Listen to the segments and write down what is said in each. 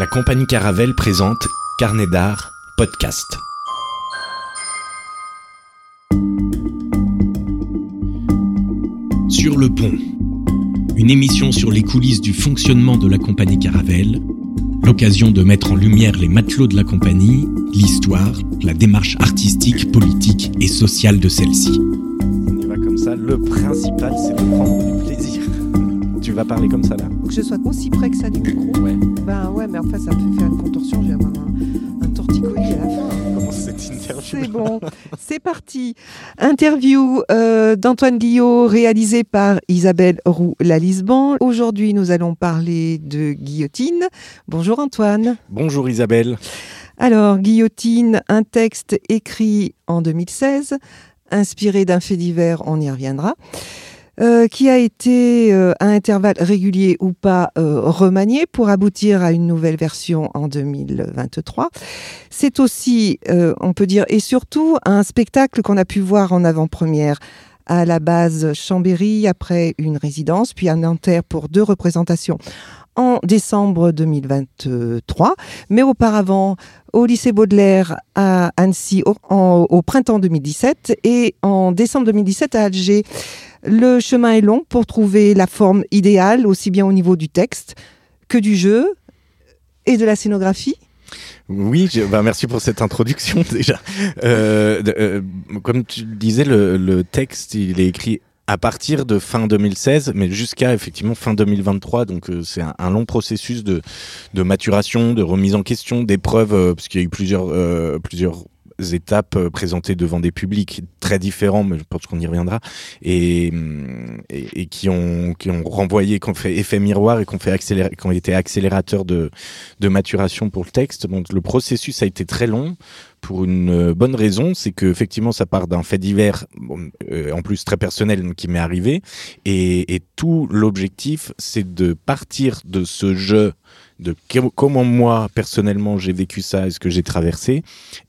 La compagnie Caravelle présente Carnet d'art, podcast. Sur le pont. Une émission sur les coulisses du fonctionnement de la compagnie Caravelle. L'occasion de mettre en lumière les matelots de la compagnie, l'histoire, la démarche artistique, politique et sociale de celle-ci. On y va comme ça. Le principal, c'est de prendre du plaisir. Tu vas parler comme ça là Faut que je sois aussi près que ça du micro. Ouais. Ben ouais, mais enfin, ça me fait faire une contorsion. Je vais avoir un, un torticolis à la fin. Comment cette interview C'est bon, c'est parti. Interview euh, d'Antoine Guillot réalisée par Isabelle Roux-Lalisban. Aujourd'hui, nous allons parler de guillotine. Bonjour Antoine. Bonjour Isabelle. Alors, guillotine, un texte écrit en 2016, inspiré d'un fait divers, on y reviendra. Euh, qui a été euh, à intervalles réguliers ou pas euh, remanié pour aboutir à une nouvelle version en 2023. C'est aussi, euh, on peut dire, et surtout un spectacle qu'on a pu voir en avant-première à la base Chambéry après une résidence, puis à Nanterre pour deux représentations en décembre 2023, mais auparavant au lycée Baudelaire à Annecy au, au printemps 2017 et en décembre 2017 à Alger. Le chemin est long pour trouver la forme idéale, aussi bien au niveau du texte que du jeu et de la scénographie. Oui, je- bah, merci pour cette introduction déjà. Euh, euh, comme tu le disais, le, texte, il est écrit à partir de fin 2016, mais jusqu'à effectivement fin 2023. Donc euh, c'est un, long processus de, maturation, de remise en question, d'épreuves, euh, parce qu'il y a eu plusieurs, plusieurs étapes euh, présentées devant des publics très différents, mais je pense qu'on y reviendra, et, hum, et, qui ont qui ont renvoyé, qui ont fait effet miroir et qui ont été accélérateurs de maturation pour le texte. Donc le processus a été très long pour une euh, bonne raison, c'est que effectivement ça part d'un fait divers, euh, en plus très personnel qui m'est arrivé, et tout l'objectif c'est de partir de ce jeu de comment moi personnellement j'ai vécu ça et ce que j'ai traversé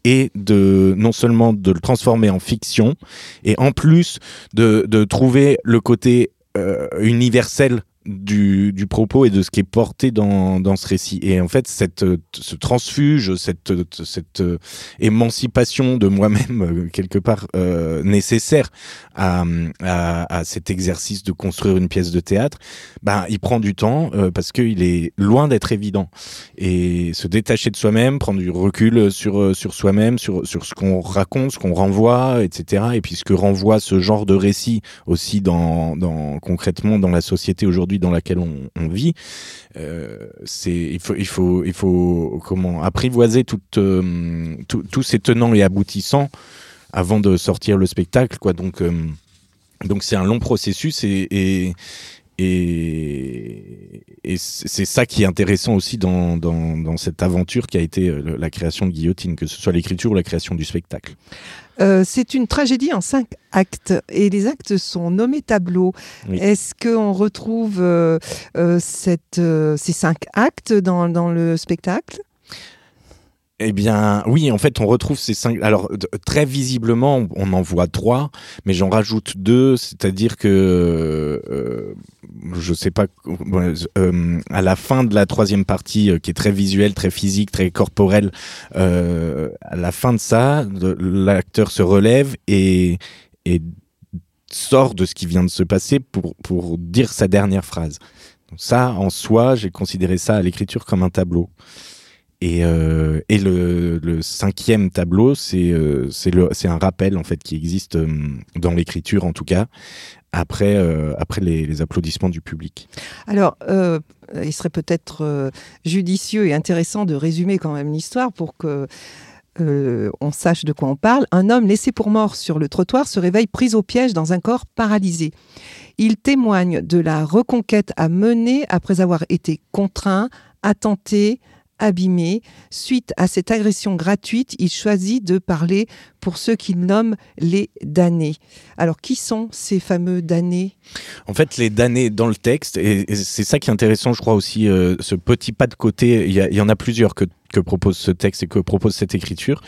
et de non seulement de le transformer en fiction et en plus de, de trouver le côté euh, universel du, du propos et de ce qui est porté dans, dans ce récit. Et en fait, cette, ce transfuge, cette, cette euh, émancipation de moi-même, euh, quelque part, euh, nécessaire à, à, cet exercice de construire une pièce de théâtre, ben, il prend du temps euh, parce qu'il est loin d'être évident. Et se détacher de soi-même, prendre du recul sur, sur soi-même, sur, sur ce qu'on raconte, ce qu'on renvoie, etc. Et puis ce que renvoie ce genre de récit aussi dans, dans, concrètement dans la société aujourd'hui dans laquelle on, vit. Euh, il faut comment apprivoiser euh, tous ces tenants et aboutissants avant de sortir le spectacle euh, donc c'est un long processus et et, et c'est ça qui est intéressant aussi dans, dans, dans cette aventure qui a été euh, la création de Guillotine, que ce soit l'écriture ou la création du spectacle. Euh, c'est une tragédie en cinq actes et les actes sont nommés tableaux. Oui. Est-ce qu'on retrouve euh, cette, ces cinq actes dans, dans le spectacle? Eh bien, oui, en fait, on retrouve ces cinq. Alors, très visiblement, on en voit trois, mais j'en rajoute deux, c'est-à-dire que euh, je sais pas, euh, à la fin de la troisième partie, euh, qui est très visuelle, très physique, très corporelle, euh, à la fin de ça, l'acteur se relève et, et sort de ce qui vient de se passer pour, pour dire sa dernière phrase. Donc ça, en soi, j'ai considéré ça à l'écriture comme un tableau. Et, euh, le, cinquième tableau, c'est euh, c'est un rappel en fait qui existe euh, dans l'écriture en tout cas après les, applaudissements du public. Alors, il serait peut-être judicieux et intéressant de résumer quand même l'histoire pour que euh, on sache de quoi on parle. Un homme laissé pour mort sur le trottoir se réveille pris au piège dans un corps paralysé. Il témoigne de la reconquête à mener après avoir été contraint, attenté, abîmé. Suite à cette agression gratuite, il choisit de parler pour ceux qu'il nomme les damnés. Alors, qui sont ces fameux damnés? En fait, les damnés dans le texte, et, c'est ça qui est intéressant, je crois aussi, euh, ce petit pas de côté, il y, en a plusieurs que, propose ce texte et que propose cette écriture.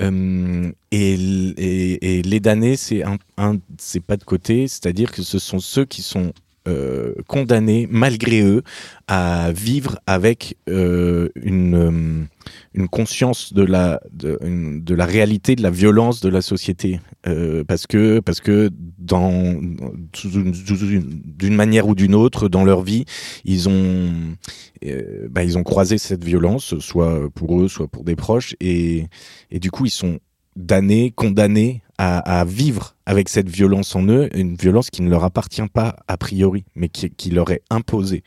Euh, et, les damnés, c'est un, un de ces pas de côté, c'est-à-dire que ce sont ceux qui sont condamnés malgré eux à vivre avec une une conscience de la de, la réalité de la violence de la société. Euh, parce que parce que dans d'une manière ou d'une autre dans leur vie ils ont euh, bah, ils ont croisé cette violence soit pour eux soit pour des proches et et du coup ils sont damnés condamnés à, à, vivre avec cette violence en eux une violence qui ne leur appartient pas a priori mais qui, qui leur est imposée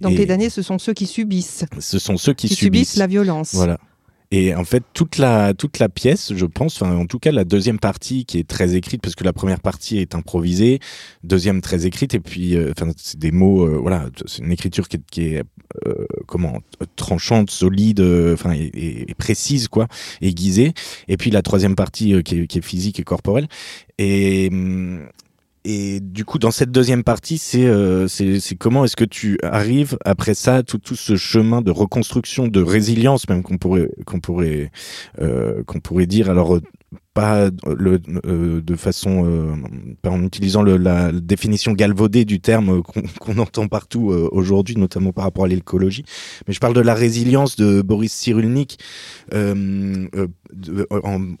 donc les damnés, ce sont ceux qui subissent. Ce sont ceux qui, qui subissent. la violence. Voilà. Et en fait, toute la, toute la pièce, je pense, enfin, en tout cas, la deuxième partie qui est très écrite, parce que la première partie est improvisée, deuxième très écrite, et puis, euh, c'est des mots, euh, voilà, c'est une écriture qui est, qui est euh, comment, tranchante, solide, enfin, et, et, précise, quoi, aiguisée. Et puis la troisième partie qui est, qui, est, physique et corporelle. Et, hum, et du coup, dans cette deuxième partie, c'est euh, comment est-ce que tu arrives après ça, tout, tout ce chemin de reconstruction, de résilience même qu'on pourrait qu'on pourrait euh, qu'on pourrait dire. Alors pas le, euh, de façon, euh, en utilisant la définition galvaudée du terme qu'on entend partout euh, aujourd'hui, notamment par rapport à l'écologie, mais je parle de la résilience de Boris Cyrulnik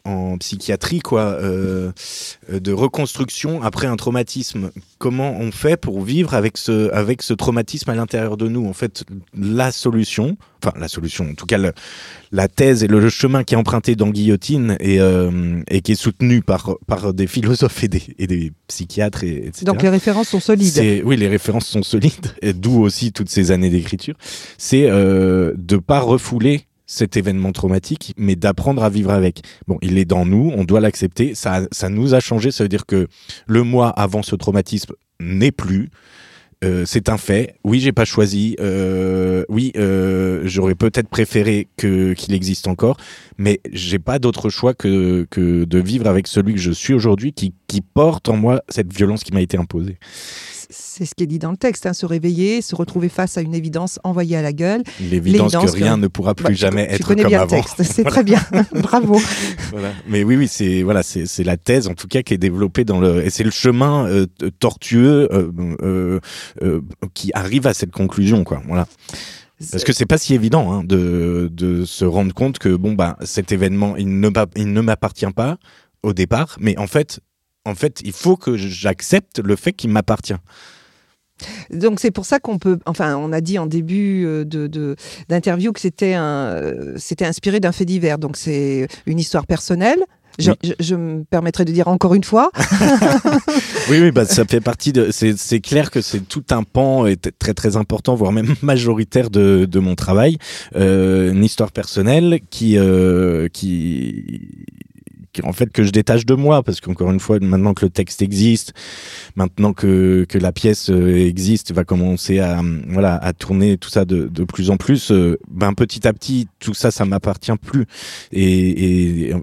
en, psychiatrie, quoi, de reconstruction après un traumatisme. Comment on fait pour vivre avec ce, avec ce traumatisme à l'intérieur de nous? En fait, la solution, enfin la solution, en tout cas la thèse et le chemin qui est emprunté dans Guillotine et, euh, et qui est soutenu par, par des philosophes et des, et des psychiatres, et, etc. Donc les références sont solides. Oui, les références sont solides, d'où aussi toutes ces années d'écriture. C'est euh, de pas refouler cet événement traumatique, mais d'apprendre à vivre avec. Bon, il est dans nous, on doit l'accepter. Ça, ça nous a changé. Ça veut dire que le mois avant ce traumatisme n'est plus. Euh, c'est un fait. Oui, j'ai pas choisi. Euh, oui, euh, j'aurais peut-être préféré que qu'il existe encore, mais j'ai pas d'autre choix que que de vivre avec celui que je suis aujourd'hui, qui qui porte en moi cette violence qui m'a été imposée c'est ce qui est dit dans le texte, hein, se réveiller, se retrouver face à une évidence envoyée à la gueule. L'évidence que rien ne pourra plus bah, jamais être comme bien avant. Le texte, c'est très bien, bravo. Voilà. Mais oui, oui, c'est voilà, c'est la thèse en tout cas qui est développée dans le et c'est le chemin euh, tortueux euh, euh, euh, qui arrive à cette conclusion, quoi. Voilà. Parce que c'est pas si évident hein, de, de se rendre compte que bon bah cet événement il ne il ne m'appartient pas au départ, mais en fait en fait, il faut que j'accepte le fait qu'il m'appartient. Donc c'est pour ça qu'on peut, enfin, on a dit en début euh, de d'interview que c'était un, euh, c'était inspiré d'un fait divers. Donc c'est une histoire personnelle. Je, me permettrai de dire encore une fois. oui, oui, bah, ça fait partie de. C'est clair que c'est tout un pan et très très important, voire même majoritaire de, de mon travail. Euh, une histoire personnelle qui euh, qui en fait que je détache de moi parce qu'encore une fois maintenant que le texte existe maintenant que, que la pièce euh, existe va commencer à voilà à tourner tout ça de, de plus en plus euh, ben petit à petit tout ça ça m'appartient plus. Et, et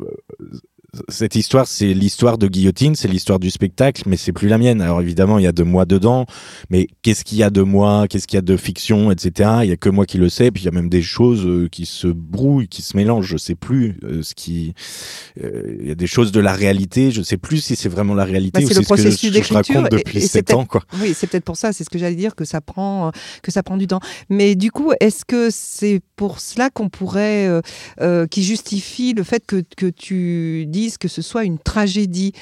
cette histoire, c'est l'histoire de Guillotine, c'est l'histoire du spectacle, mais c'est plus la mienne. Alors évidemment, il y a de moi dedans, mais qu'est-ce qu'il y a de moi, qu'est-ce qu'il y a de fiction, etc. Il y a que moi qui le sais. Puis il y a même des choses euh, qui se brouillent, qui se mélangent. Je sais plus euh, ce qui. Euh, il y a des choses de la réalité. Je sais plus si c'est vraiment la réalité bah, ou c'est ce que je, je raconte depuis sept ans, quoi. Oui, c'est peut-être pour ça. C'est ce que j'allais dire que ça prend que ça prend du temps. Mais du coup, est-ce que c'est pour cela qu'on pourrait qui justifie le fait que que tu dis que ce soit une tragédie.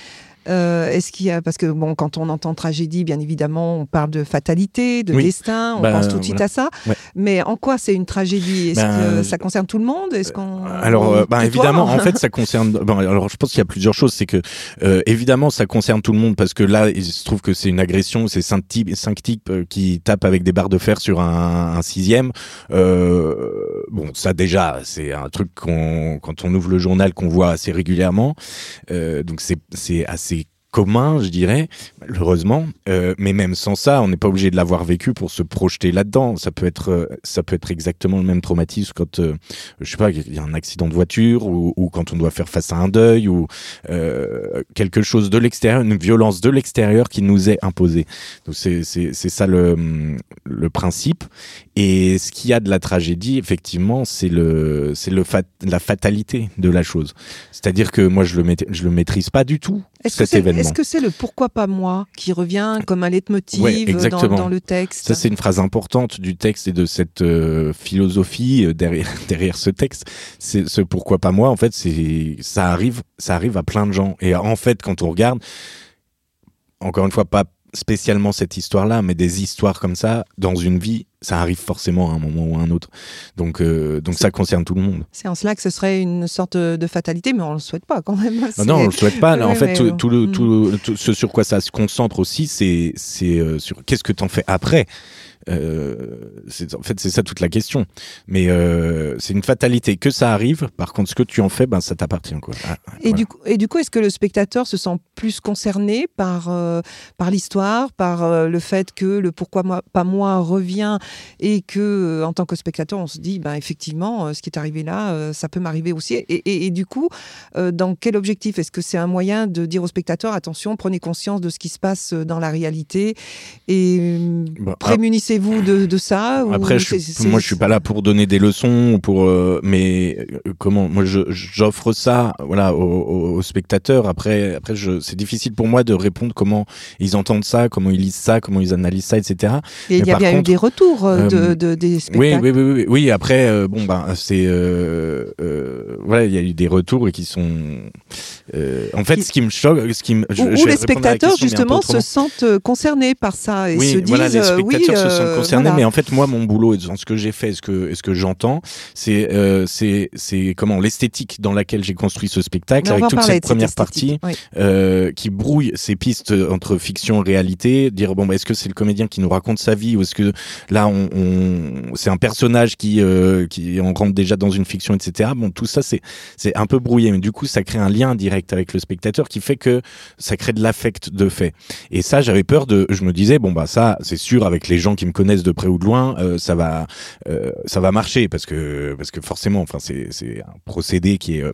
Euh, est-ce qu'il y a parce que bon quand on entend tragédie bien évidemment on parle de fatalité de destin on bah, pense tout de suite à ça. Mais en quoi c'est une tragédie? Est-ce bah, que ça concerne tout le monde? Est-ce qu'on alors euh, bah, évidemment en fait ça concerne alors je pense qu'il y a plusieurs choses. C'est que euh, évidemment ça concerne tout le monde parce que là il se trouve que c'est une agression c'est cinq types cinq types qui tapent avec des barres de fer sur un, un sixième. Bon ça déjà c'est un truc qu'on quand on ouvre le journal qu'on voit assez régulièrement. Donc c'est c'est assez commun, je dirais, malheureusement. Euh, mais même sans ça, on n'est pas obligé de l'avoir vécu pour se projeter là-dedans. Ça peut être, euh, ça peut être exactement le même traumatisme quand, euh, je sais pas, il y a un accident de voiture ou, ou, quand on doit faire face à un deuil ou euh, quelque chose de l'extérieur, une violence de l'extérieur qui nous est imposée. Donc c'est c'est c'est ça le le principe. Et ce qu'il y a de la tragédie, effectivement, c'est le c'est le fat, la fatalité de la chose. C'est-à-dire que moi je le je le maîtrise pas du tout. Cet événement. Est-ce que c'est le pourquoi pas moi qui revient comme un leitmotiv dans, dans, le texte Ça, c'est une phrase importante du texte et de cette euh, philosophie euh, derrière, derrière ce texte. C'est ce pourquoi pas moi. En fait, c'est ça arrive, ça arrive à plein de gens. Et en fait, quand on regarde, encore une fois, pas spécialement cette histoire-là, mais des histoires comme ça dans une vie, ça arrive forcément à un moment ou à un autre. Donc, euh, donc ça concerne tout le monde. C'est en cela que ce serait une sorte de fatalité, mais on ne le souhaite pas quand même. Ah non, on ne le souhaite pas. en fait, tout, le, mm. tout, ce sur quoi ça se concentre aussi, c'est euh, sur qu'est-ce que tu en fais après. Euh, en fait, c'est ça toute la question. Mais euh, c'est une fatalité que ça arrive. Par contre, ce que tu en fais, ben, ça t'appartient. Quoi. Ah, et, du coup, et du coup, est-ce que le spectateur se sent plus concerné par, euh, par l'histoire, par le fait que le pourquoi moi, pas moi revient et que, en tant que spectateur, on se dit, ben, effectivement, ce qui est arrivé là, ça peut m'arriver aussi. Et, et, du coup, dans quel objectif? Est-ce que c'est un moyen de dire au spectateur, attention, prenez conscience de ce qui se passe dans la réalité et bah, prémunissez vous de, ça Après, je, moi, je suis pas là pour donner des leçons, pour, euh, mais euh, comment Moi, j'offre ça, voilà, aux, spectateurs. Après, après, c'est difficile pour moi de répondre comment ils entendent ça, comment ils lisent ça, comment ils analysent ça, etc. Et il y a bien eu des retours euh, de, des spectacles. Oui, oui, oui, oui. après, bon, ben, c'est, voilà, il y a eu des retours et qui sont. en fait, ce qui me choque, ce qui me, où, les spectateurs justement se sentent concernés par ça et se disent, voilà, les spectateurs se sentent concernés, mais en fait, moi, mon boulot, et dans ce que j'ai fait, ce que, ce que j'entends, c'est, euh, c'est, c'est comment l'esthétique dans laquelle j'ai construit ce spectacle, avec toute cette première partie euh, qui brouille ces pistes entre fiction et réalité. Dire bon, bah, est-ce que c'est le comédien qui nous raconte sa vie, ou est-ce que là, on, on c'est un personnage qui, euh, qui on rentre déjà dans une fiction, etc. Bon, tout ça, c'est, c'est un peu brouillé, mais du coup, ça crée un lien direct avec le spectateur qui fait que ça crée de l'affect de fait. Et ça, j'avais peur de, je me disais bon bah ça, c'est sûr avec les gens qui me connaissent de près ou de loin, euh, ça va, euh, ça va marcher parce que parce que forcément, c'est un procédé qui est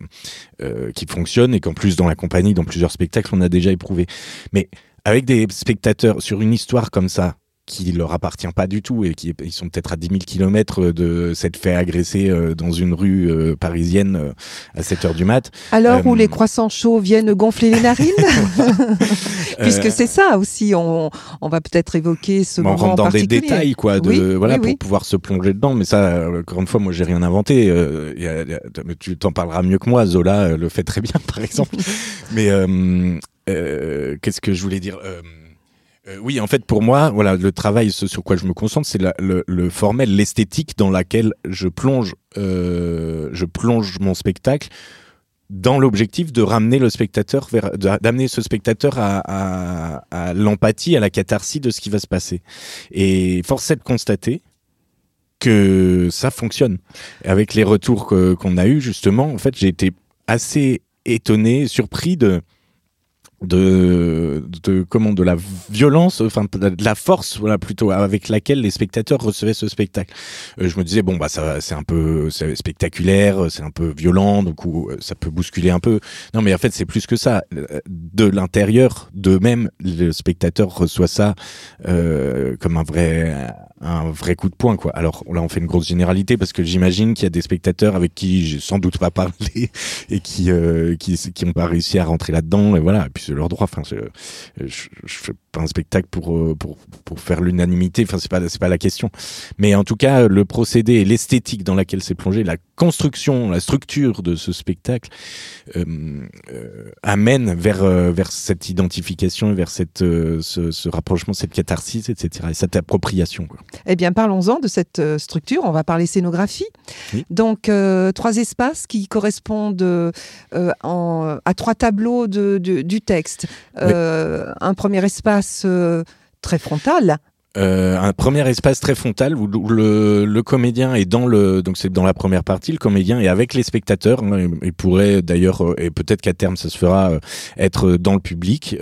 euh, qui fonctionne et qu'en plus dans la compagnie, dans plusieurs spectacles, on a déjà éprouvé. Mais avec des spectateurs sur une histoire comme ça, qui leur appartient pas du tout et qui ils sont peut-être à 10 000 kilomètres de s'être fait agresser euh, dans une rue euh, parisienne euh, à 7 heures du mat. Alors où les croissants chauds viennent gonfler les narines Puisque c'est ça aussi, on, on va peut-être évoquer ce moment On rentre dans des détails quoi, de, voilà, pour pouvoir se plonger dedans. Mais ça, encore une fois, moi j'ai rien inventé. Y a, tu t'en parleras mieux que moi. Zola le fait très bien, par exemple. mais qu'est-ce que je voulais dire euh, oui, en fait, pour moi, voilà, le travail, ce sur quoi je me concentre, c'est le, formel, l'esthétique dans laquelle je plonge, euh, je plonge mon spectacle dans l'objectif de ramener le spectateur vers, d'amener ce spectateur à, l'empathie, à la catharsis de ce qui va se passer. Et force est de constater que ça fonctionne. Avec les retours qu'on a eu justement, en fait, j'ai été assez étonné, surpris de de, de comment de la violence enfin de la force voilà plutôt avec laquelle les spectateurs recevaient ce spectacle. Euh, je me disais bon bah ça c'est un peu spectaculaire c'est un peu violent donc ou, ça peut bousculer un peu. Non mais en fait c'est plus que ça. De l'intérieur de même le spectateur reçoit ça euh, comme un vrai un vrai coup de poing quoi. Alors là on fait une grosse généralité parce que j'imagine qu'il y a des spectateurs avec qui j'ai sans doute pas parlé et qui euh, qui qui ont pas réussi à rentrer là-dedans et voilà c'est leur droit pas un spectacle pour euh, pour pour faire l'unanimité enfin c'est pas pas la question mais en tout cas le procédé et l'esthétique dans laquelle c'est plongé la construction la structure de ce spectacle euh, euh, amène vers vers cette identification vers cette ce, ce, rapprochement cette catharsis etc et cette appropriation quoi. Eh bien, parlons-en de cette euh, structure. On va parler scénographie. Donc, euh, trois espaces qui correspondent euh, à trois tableaux du texte. Un premier espace très frontal. un premier espace très frontal où le, comédien est dans le donc c'est dans la première partie le comédien est avec les spectateurs hein, il pourrait d'ailleurs et peut-être qu'à terme ça se fera être dans le public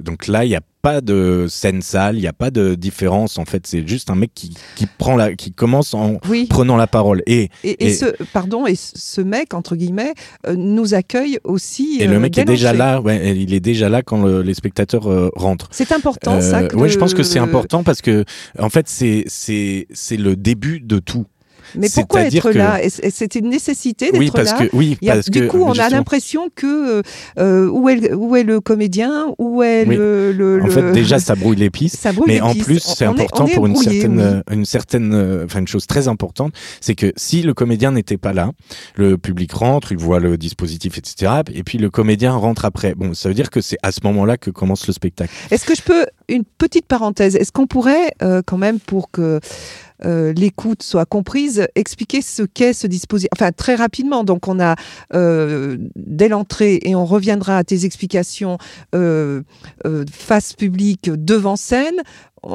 donc là il y a pas de scène sale, il n'y a pas de différence en fait. C'est juste un mec qui, qui prend la, qui commence en prenant la parole. Et, et, ce, pardon, et ce mec entre guillemets euh, nous accueille aussi. Et le euh, mec est déjà là. Ouais, il est déjà là quand les spectateurs euh, rentrent. C'est important ça. Oui, je pense que c'est important parce que en fait c'est c'est c'est le début de tout. Mais pourquoi être que- là C'était une nécessité d'être Oui, parce là. que oui, y a- parce du que coup, on a l'impression que euh, où, est, le- où est le comédien, où est Oui. le, le- en fait déjà ça brouille les pistes. ça brûle Mais les en pistes. plus, c'est est- important est pour une certaine, oui. euh, une certaine, euh, enfin une chose très importante, c'est que si le comédien n'était pas là, le public rentre, il voit le dispositif, etc. Et puis le comédien rentre après. Bon, ça veut dire que c'est à ce moment-là que commence le spectacle. Est-ce que je peux une petite parenthèse Est-ce qu'on pourrait euh, quand même pour que euh, l'écoute soit comprise, expliquer ce qu'est ce dispositif Enfin, très rapidement. Donc, on a euh, dès l'entrée et on reviendra à tes explications euh, face publique devant scène.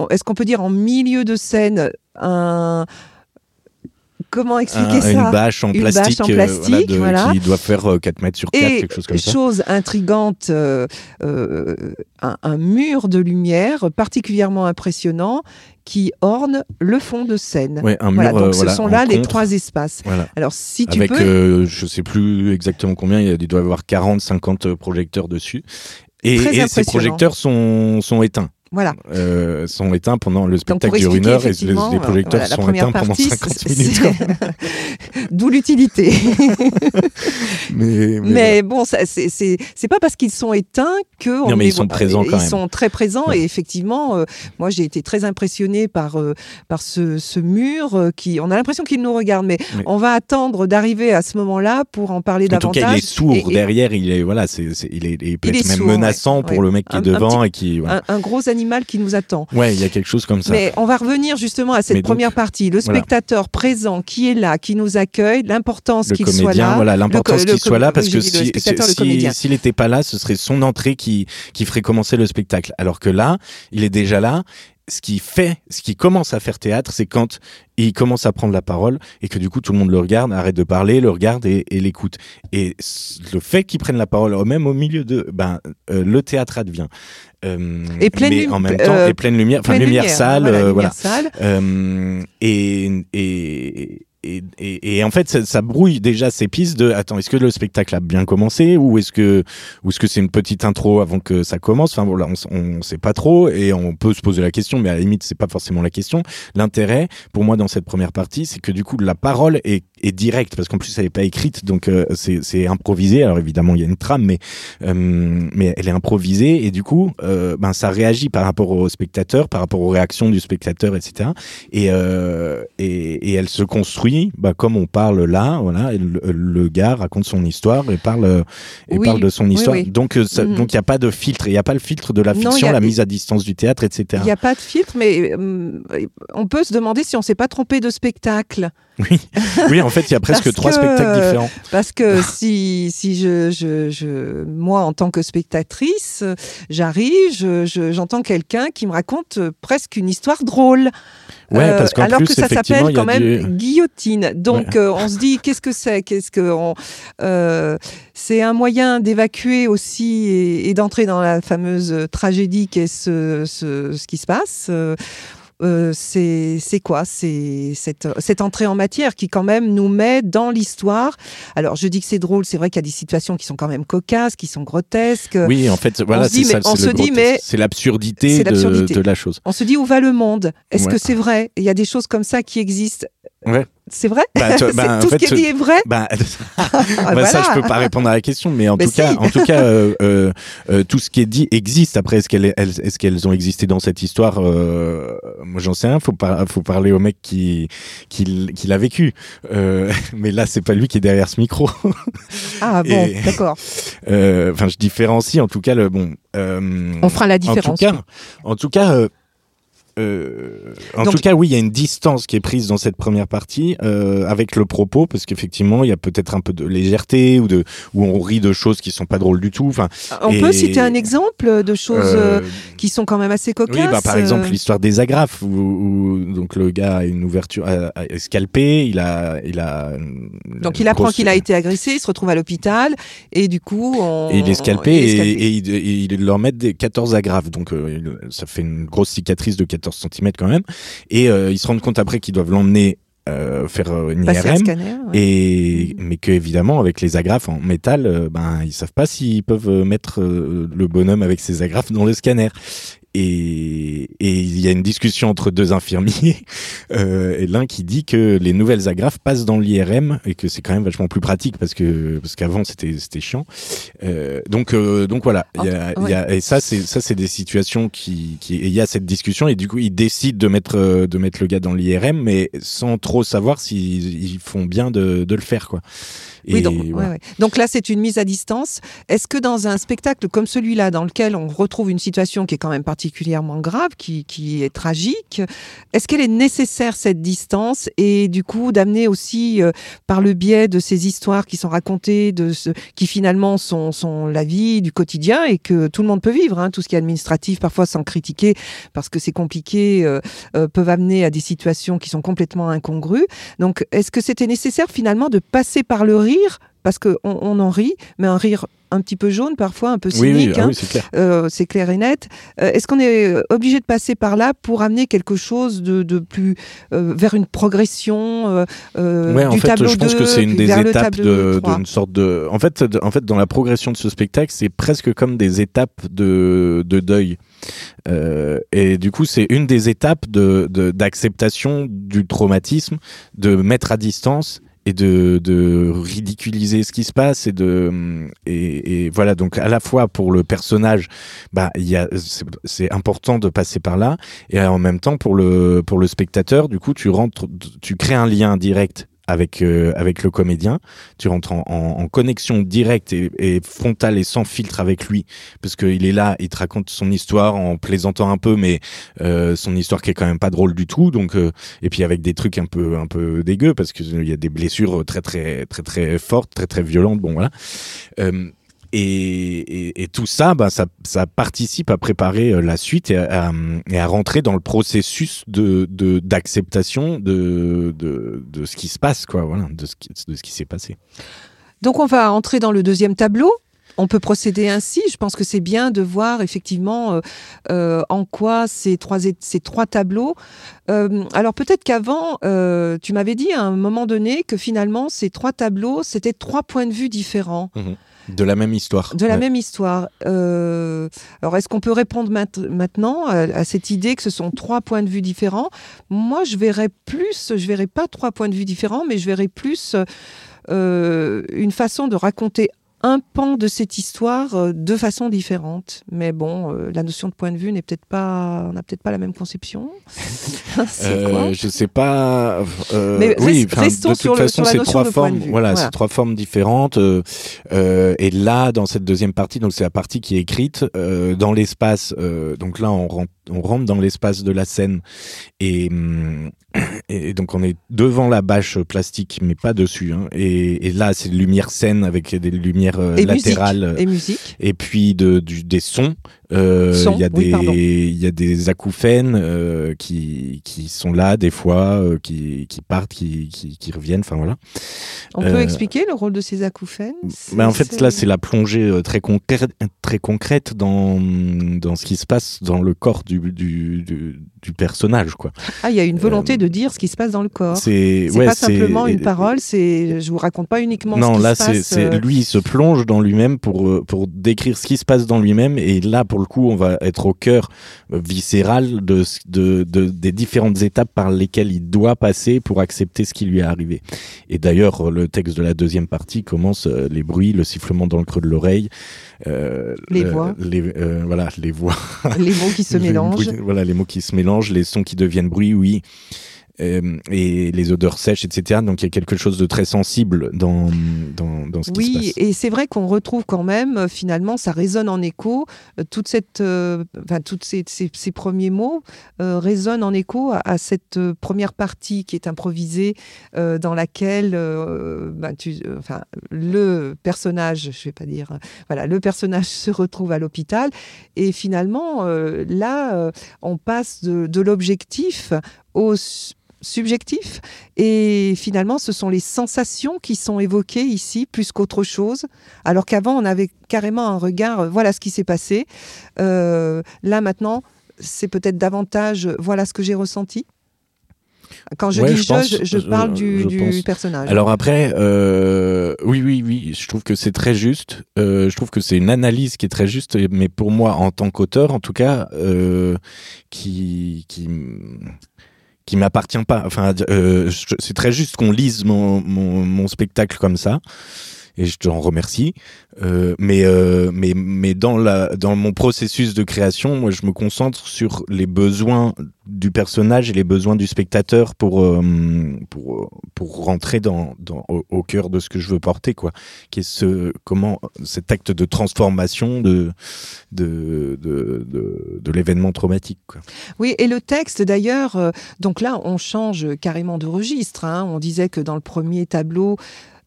Est-ce qu'on peut dire en milieu de scène un Comment expliquer Un- ça? une bâche en Une plastique, bâche en euh, plastique, de- voilà. qui doit faire euh, 4 mètres sur 4, Et quelque chose comme ça. chose intrigante, euh, un, un mur de lumière particulièrement impressionnant qui orne le fond de scène. Ouais, un mur. Voilà, donc euh, ce voilà, sont là les contre. trois espaces. Voilà. Alors si tu Avec, peux, euh, je sais plus exactement combien, il, doit y avoir 40, 50 projecteurs dessus. Et, et ces projecteurs sont, sont éteints. Voilà. Euh, sont éteints pendant le spectacle dure une heure et les, projecteurs voilà, sont éteints pendant partie, 50 c'est- minutes. D'où l'utilité. mais, mais Mais bon, c'est- pas parce qu'ils sont éteints que on Non, mais ils sont présents quand Ils même. sont très présents Ouais. et effectivement, euh, moi j'ai été très impressionnée par euh, par ce, ce mur euh, qui, on a l'impression qu'il nous regarde, mais on va attendre d'arriver à ce moment-là pour en parler En tout davantage. cas, il est sourd Et- et derrière. Il est voilà, c'est il est, il est peut-être est même sourd, menaçant ouais. pour Ouais. le mec qui est Un- devant et qui. un gros animal qui nous attend. Ouais, il y a quelque chose comme ça. Mais on va revenir justement à cette donc, première partie. Le voilà. spectateur présent qui est là, qui nous accueille, l'importance qu'il soit comédien, là. voilà, l'importance qu'il soit là parce que le si, s'il n'était pas là, ce serait son entrée qui, qui ferait commencer le spectacle. Alors que là, il est déjà là. Ce qui fait, ce qui commence à faire théâtre, c'est quand il commence à prendre la parole et que du coup tout le monde le regarde, arrête de parler, le regarde et, et l'écoute. Et le fait qu'il prenne la parole, même au milieu de, ben, euh, le théâtre advient. Euh, Et pleine mais en même temps, euh, et pleine lumière, enfin lumière, sale, voilà, lumière voilà. sale. Et, et, et, et, et en fait, ça, ça brouille déjà ces pistes de attends, est-ce que le spectacle a bien commencé ou est-ce que ou est-ce que c'est une petite intro avant que ça commence? Enfin voilà, on, on sait pas trop et on peut se poser la question, mais à la limite, c'est pas forcément la question. L'intérêt pour moi dans cette première partie, c'est que du coup la parole est, est directe parce qu'en plus elle est pas écrite, donc euh, c'est c'est improvisé. Alors évidemment, il y a une trame, mais euh, mais elle est improvisée et du coup, euh, ben ça réagit par rapport au spectateur, par rapport aux réactions du spectateur, etc. Et, et, et elle se construit bah, comme on parle là, voilà. et le, le gars raconte son histoire et parle et Oui, parle de son histoire. oui. Donc ça- Mhm. donc il y a pas de filtre, il y a pas le filtre de la fiction, la mise à distance du théâtre, etc. Il n'y a pas de filtre, mais on peut se demander si on s'est pas trompé de spectacle. Oui, oui, en fait, il y a presque trois que, spectacles différents. Parce que si, si je, je, je, moi, en tant que spectatrice, j'arrive, je- je- j'entends quelqu'un qui me raconte euh, presque une histoire drôle. Ouais, Euh, parce qu'en alors plus, que ça s'appelle quand même du- guillotine. Donc euh, on se dit qu'est-ce que c'est? Qu'est-ce que on, euh, c'est un moyen d'évacuer aussi et, et d'entrer dans la fameuse tragédie qu'est ce, ce, ce qui se passe. Euh, c'est c'est quoi? C'est cette, cette entrée en matière qui quand même nous met dans l'histoire. Alors je dis que c'est drôle, c'est vrai qu'il y a des situations qui sont quand même cocasses, qui sont grotesques. Oui, en fait, voilà, c'est ça, on se dit, mais c'est l'absurdité c'est de, de la chose. On se dit où va le monde? Est-ce Ouais. que c'est vrai? Il y a des choses comme ça qui existent. Ouais. C'est vrai? Bah, tu- bah, en Tout fait, ce qui est dit est vrai? Bah, Ah, bah, ça, voilà. je peux pas répondre à la question, mais en Mais tout cas, en tout cas, euh, euh, euh, tout ce qui est dit existe. Après, est-ce qu'elles, ont existé dans cette histoire Moi, j'en sais rien. Faut faut parler au mec qui, qui, l- qui l'a vécu. Mais là, c'est pas lui qui est derrière ce micro. Ah bon, d'accord. Enfin, je différencie. En tout cas, le bon. On fera la en tout différence. cas, en tout cas, euh, en Donc- tout cas, oui, il y a une distance qui est prise dans cette première partie euh, avec le propos, parce qu'effectivement, il y a peut-être un peu de légèreté ou de où on rit de choses qui sont pas drôles du tout. Enfin, On Et- peut citer un exemple de choses euh, qui sont quand même assez cocasses. oui, bah, par exemple euh, l'histoire des agrafes où, où, donc le gars a une ouverture scalpé, il a il a Donc il apprend grosse- qu'il a été agressé, il se retrouve à l'hôpital et du coup on... Et il est scalpé et, et il, et il leur met des 14 agrafes. Donc euh, ça fait une grosse cicatrice de 14 cm quand même. Et euh, ils se rendent compte après qu'ils doivent l'emmener euh, faire euh, une Passer IRM. scanner. ouais. Et mais que évidemment avec les agrafes en métal, euh, ben ils savent pas s'ils peuvent mettre euh, le bonhomme avec ses agrafes dans le scanner. Et, et il y a une discussion entre deux infirmiers, euh, et l'un qui dit que les nouvelles agrafes passent dans l'IRM et que c'est quand même vachement plus pratique parce que parce qu'avant c'était c'était chiant. Euh, donc euh, donc voilà, il y a, il y a, et ça c'est ça c'est des situations qui qui il y a cette discussion et du coup ils décident de mettre euh, de mettre le gars dans l'IRM mais sans trop savoir s'ils ils font bien de de le faire quoi. Oui, donc, ouais, ouais. donc, là, c'est une mise à distance. Est-ce que dans un spectacle comme celui-là, dans lequel on retrouve une situation qui est quand même particulièrement grave, qui, est tragique, est-ce qu'elle est nécessaire, cette distance, et du coup, d'amener aussi, euh, par le biais de ces histoires qui sont racontées, de ce, qui finalement sont, sont la vie du quotidien et que tout le monde peut vivre, hein, tout ce qui est administratif, parfois sans critiquer, parce que c'est compliqué, euh, euh, peuvent amener à des situations qui sont complètement incongrues. Donc, est-ce que c'était nécessaire finalement de passer par le rire? Parce qu'on on en rit, mais un rire un petit peu jaune parfois, un peu cynique. Oui, oui, ah hein. oui c'est clair. Euh, c'est clair et net. Euh, Est-ce qu'on est obligé de passer par là pour amener quelque chose de, de plus euh, vers une progression Ouais, en du fait, tableau je pense 2, que c'est une des étapes de- 3? d'une sorte de. En fait, de- en fait, dans la progression de ce spectacle, c'est presque comme des étapes de, de deuil. Euh, et du coup, c'est une des étapes de de- d'acceptation du traumatisme, de mettre à distance et de, de ridiculiser ce qui se passe et de et, et voilà. Donc à la fois pour le personnage bah il y a c'est- important de passer par là. Et en même temps pour le pour le spectateur du coup tu rentres tu crées un lien direct avec euh, avec le comédien. Tu rentres en, en, en connexion directe et, et frontale et sans filtre avec lui. Parce qu'il est là il te raconte son histoire en plaisantant un peu mais euh, son histoire qui est quand même pas drôle du tout. Donc euh, et puis avec des trucs un peu un peu dégueux parce que il y a des blessures très très très très fortes très très violentes. Bon voilà. Euh, et, tout ça, bah, ça, ça participe à préparer euh, la suite et à, rentrer dans le processus d'acceptation de, de, de ce qui se passe, quoi, voilà, de ce qui, de ce qui s'est passé. Donc on va entrer dans le deuxième tableau. On peut procéder ainsi. Je pense que c'est bien de voir effectivement euh, euh, en quoi ces trois, ces trois tableaux. Euh, alors peut-être qu'avant, tu m'avais dit à un moment donné que finalement ces trois tableaux, c'était trois points de vue différents De la même histoire. de la Ouais. même histoire. Euh, alors est-ce qu'on peut répondre mat- maintenant à, à cette idée que ce sont trois points de vue différents? Moi, je verrais plus, je verrais pas trois points de vue différents, mais je verrais plus euh, une façon de raconter un pan de cette histoire euh, de façon différente. Mais bon, euh, la notion de point de vue n'est peut-être pas, on n'a peut-être pas la même conception. C'est quoi Euh, je sais pas. euh, Mais oui, restons de toute sur façon, c'est trois de point de formes. Voilà, Voilà. c'est trois formes différentes. euh, euh, et là, dans cette deuxième partie, donc c'est la partie qui est écrite euh, dans l'espace. euh, donc là, on rentre, on rentre dans l'espace de la scène et, hum, et donc on est devant la bâche plastique, mais pas dessus. hein. et, et là, c'est lumière scène avec des lumières euh, Et musique. latérales Et musique. et puis de, du, des sons. Euh, Il y a oui, des pardon. il y a des acouphènes euh, qui qui sont là des fois, euh, qui qui partent, qui qui, qui reviennent. Enfin voilà. On Euh, peut expliquer le rôle de ces acouphènes? Mais en fait là c'est la plongée euh, très concrète très concrète dans dans ce qui se passe dans le corps du du du, du personnage quoi. Ah, il y a une volonté Euh, de dire ce qui se passe dans le corps. C'est ouais pas simplement une parole, c'est je vous raconte pas uniquement ce Non, qui là, se passe. c'est- euh, lui, il se plonge dans lui-même pour, euh, pour décrire ce qui se passe dans lui-même. Et là, pour le coup, on va être au cœur euh, viscéral de, de, de- des différentes étapes par lesquelles il doit passer pour accepter ce qui lui est arrivé. Et d'ailleurs, le texte de la deuxième partie commence euh, les bruits, le sifflement dans le creux de l'oreille. euh, Les le- voix. Les, euh, voilà, les voix. les mots qui se mélangent. voilà, les mots qui se mélangent, les sons qui deviennent bruit, oui. Euh, et les odeurs sèches, etc. Donc il y a quelque chose de très sensible dans, dans, dans ce qui se Oui, passe. et c'est vrai qu'on retrouve quand même, euh, finalement, ça résonne en écho. euh, toute cette, enfin, toutes ces, ces- ces premiers mots résonnent en écho à, à cette première partie qui est improvisée, dans laquelle, tu, enfin, le personnage, je vais pas dire, voilà, le personnage se retrouve à l'hôpital, et finalement, euh, là, euh, on passe de, de l'objectif au subjectif. Et finalement ce sont les sensations qui sont évoquées ici plus qu'autre chose. Alors qu'avant on avait carrément un regard euh, voilà ce qui s'est passé. Euh, là maintenant c'est peut-être davantage euh, voilà ce que j'ai ressenti. Quand je Ouais, dis je pense, je, parle du, personnage. Alors après, euh, oui, oui, oui, je trouve que c'est très juste. Euh, je trouve que c'est une analyse qui est très juste, mais pour moi, en tant qu'auteur, en tout cas, qui, qui, qui m'appartient pas. Enfin, euh, c'est très juste qu'on lise mon, mon spectacle comme ça. Et je t'en remercie. Euh, mais, euh, mais, mais dans, la, dans mon processus de création, moi, je me concentre sur les besoins du personnage et les besoins du spectateur pour, euh, pour, pour rentrer dans, au, cœur de ce que je veux porter, quoi. Qui est ce, comment, cet acte de transformation de, de, de, de, l'événement traumatique. Oui, et le texte d'ailleurs, donc là on change carrément de registre. hein. On disait que dans le premier tableau,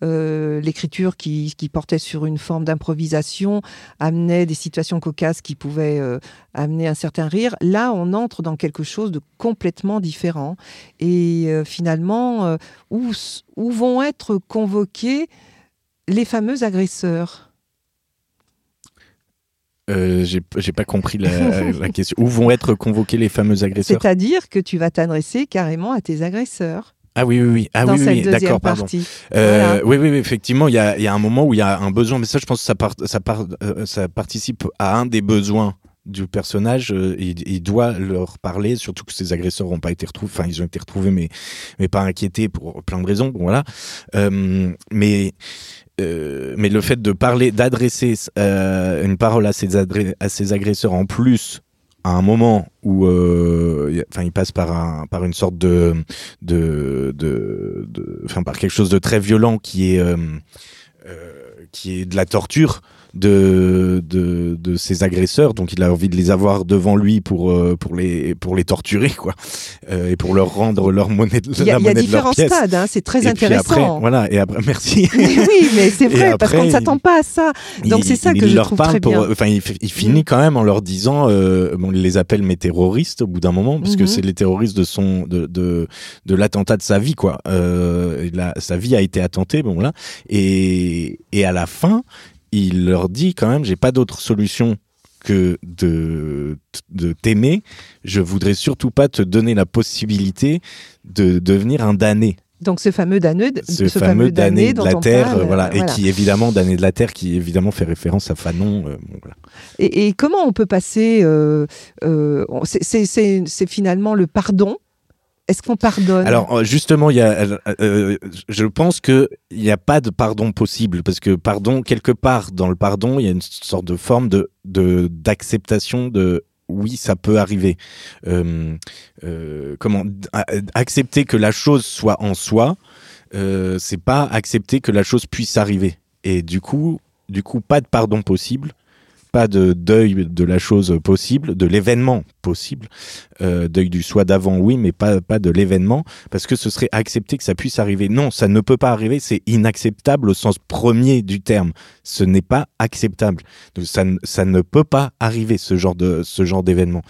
euh, l'écriture qui, qui portait sur une forme d'improvisation amenait des situations cocasses qui pouvaient euh, amener un certain rire. Là, on entre dans quelque chose de complètement différent. Et euh, finalement, où, vont être convoqués les fameux agresseurs? Euh, j'ai pas compris la, la question. Où vont être convoqués les fameux agresseurs? C'est-à-dire que tu vas t'adresser carrément à tes agresseurs Ah oui, oui, oui. Ah dans oui, oui, cette oui, deuxième d'accord, pardon. partie. Euh, Voilà. Oui, oui, oui, effectivement, il y a, y a un moment où il y a un besoin, mais ça, je pense que ça, part, ça, part, euh, ça participe à un des besoins du personnage. euh, il, il doit leur parler, surtout que ces agresseurs n'ont pas été retrouvés, enfin, ils ont été retrouvés, mais, mais pas inquiétés pour plein de raisons. Bon, voilà. Mais. euh, mais le fait de parler, d'adresser euh, une parole à ces, adré- à ces agresseurs en plus à un moment où, euh, enfin, il passe par un, par une sorte de, de, de, de- enfin, par quelque chose de très violent qui est, euh, euh, qui est de la torture de, de, de ses agresseurs. Donc, il a envie de les avoir devant lui pour, euh, pour les, pour les torturer, quoi, euh, et pour leur rendre leur monnaie, de- Il y a, la il y a leur différents stades, hein, c'est très et puis intéressant. après, voilà. Et après, merci. Mais oui, mais c'est vrai, parce qu'on ne s'attend pas à ça. Donc c'est ça il que je leur trouve parle très pour, bien. Enfin, il, finit quand même en leur disant, euh, bon, il les appelle mes terroristes au bout d'un moment, parce que Mhm. c'est les terroristes de son, de, de, de l'attentat de sa vie, quoi. Euh, sa vie a été attentée, bon là, et, et à la fin, il leur dit quand même, j'ai pas d'autre solution que de, de t'aimer. Je voudrais surtout pas te donner la possibilité de devenir un damné Donc ce fameux damné, ce, fameux damné de la terre, parle, voilà, et qui évidemment damné de la terre, qui évidemment fait référence à Fanon. euh, voilà. Et, et comment on peut passer euh, euh, c'est finalement le pardon. Est-ce qu'on pardonne? Alors euh, justement, il y a, euh, euh, je pense que il n'y a pas de pardon possible parce que pardon quelque part dans le pardon, il y a une sorte de forme d'acceptation de oui, ça peut arriver. Comment accepter que la chose soit en soi, c'est pas accepter que la chose puisse arriver. Et du coup, du coup, pas de pardon possible, pas de deuil de la chose possible, de l'événement possible, euh, deuil du soi d'avant, oui, mais pas pas de l'événement, parce que ce serait accepter que ça puisse arriver. Non, ça ne peut pas arriver, c'est inacceptable au sens premier du terme. Ce n'est pas acceptable. Ça, ça ne peut pas arriver ce genre ce genre d'événement.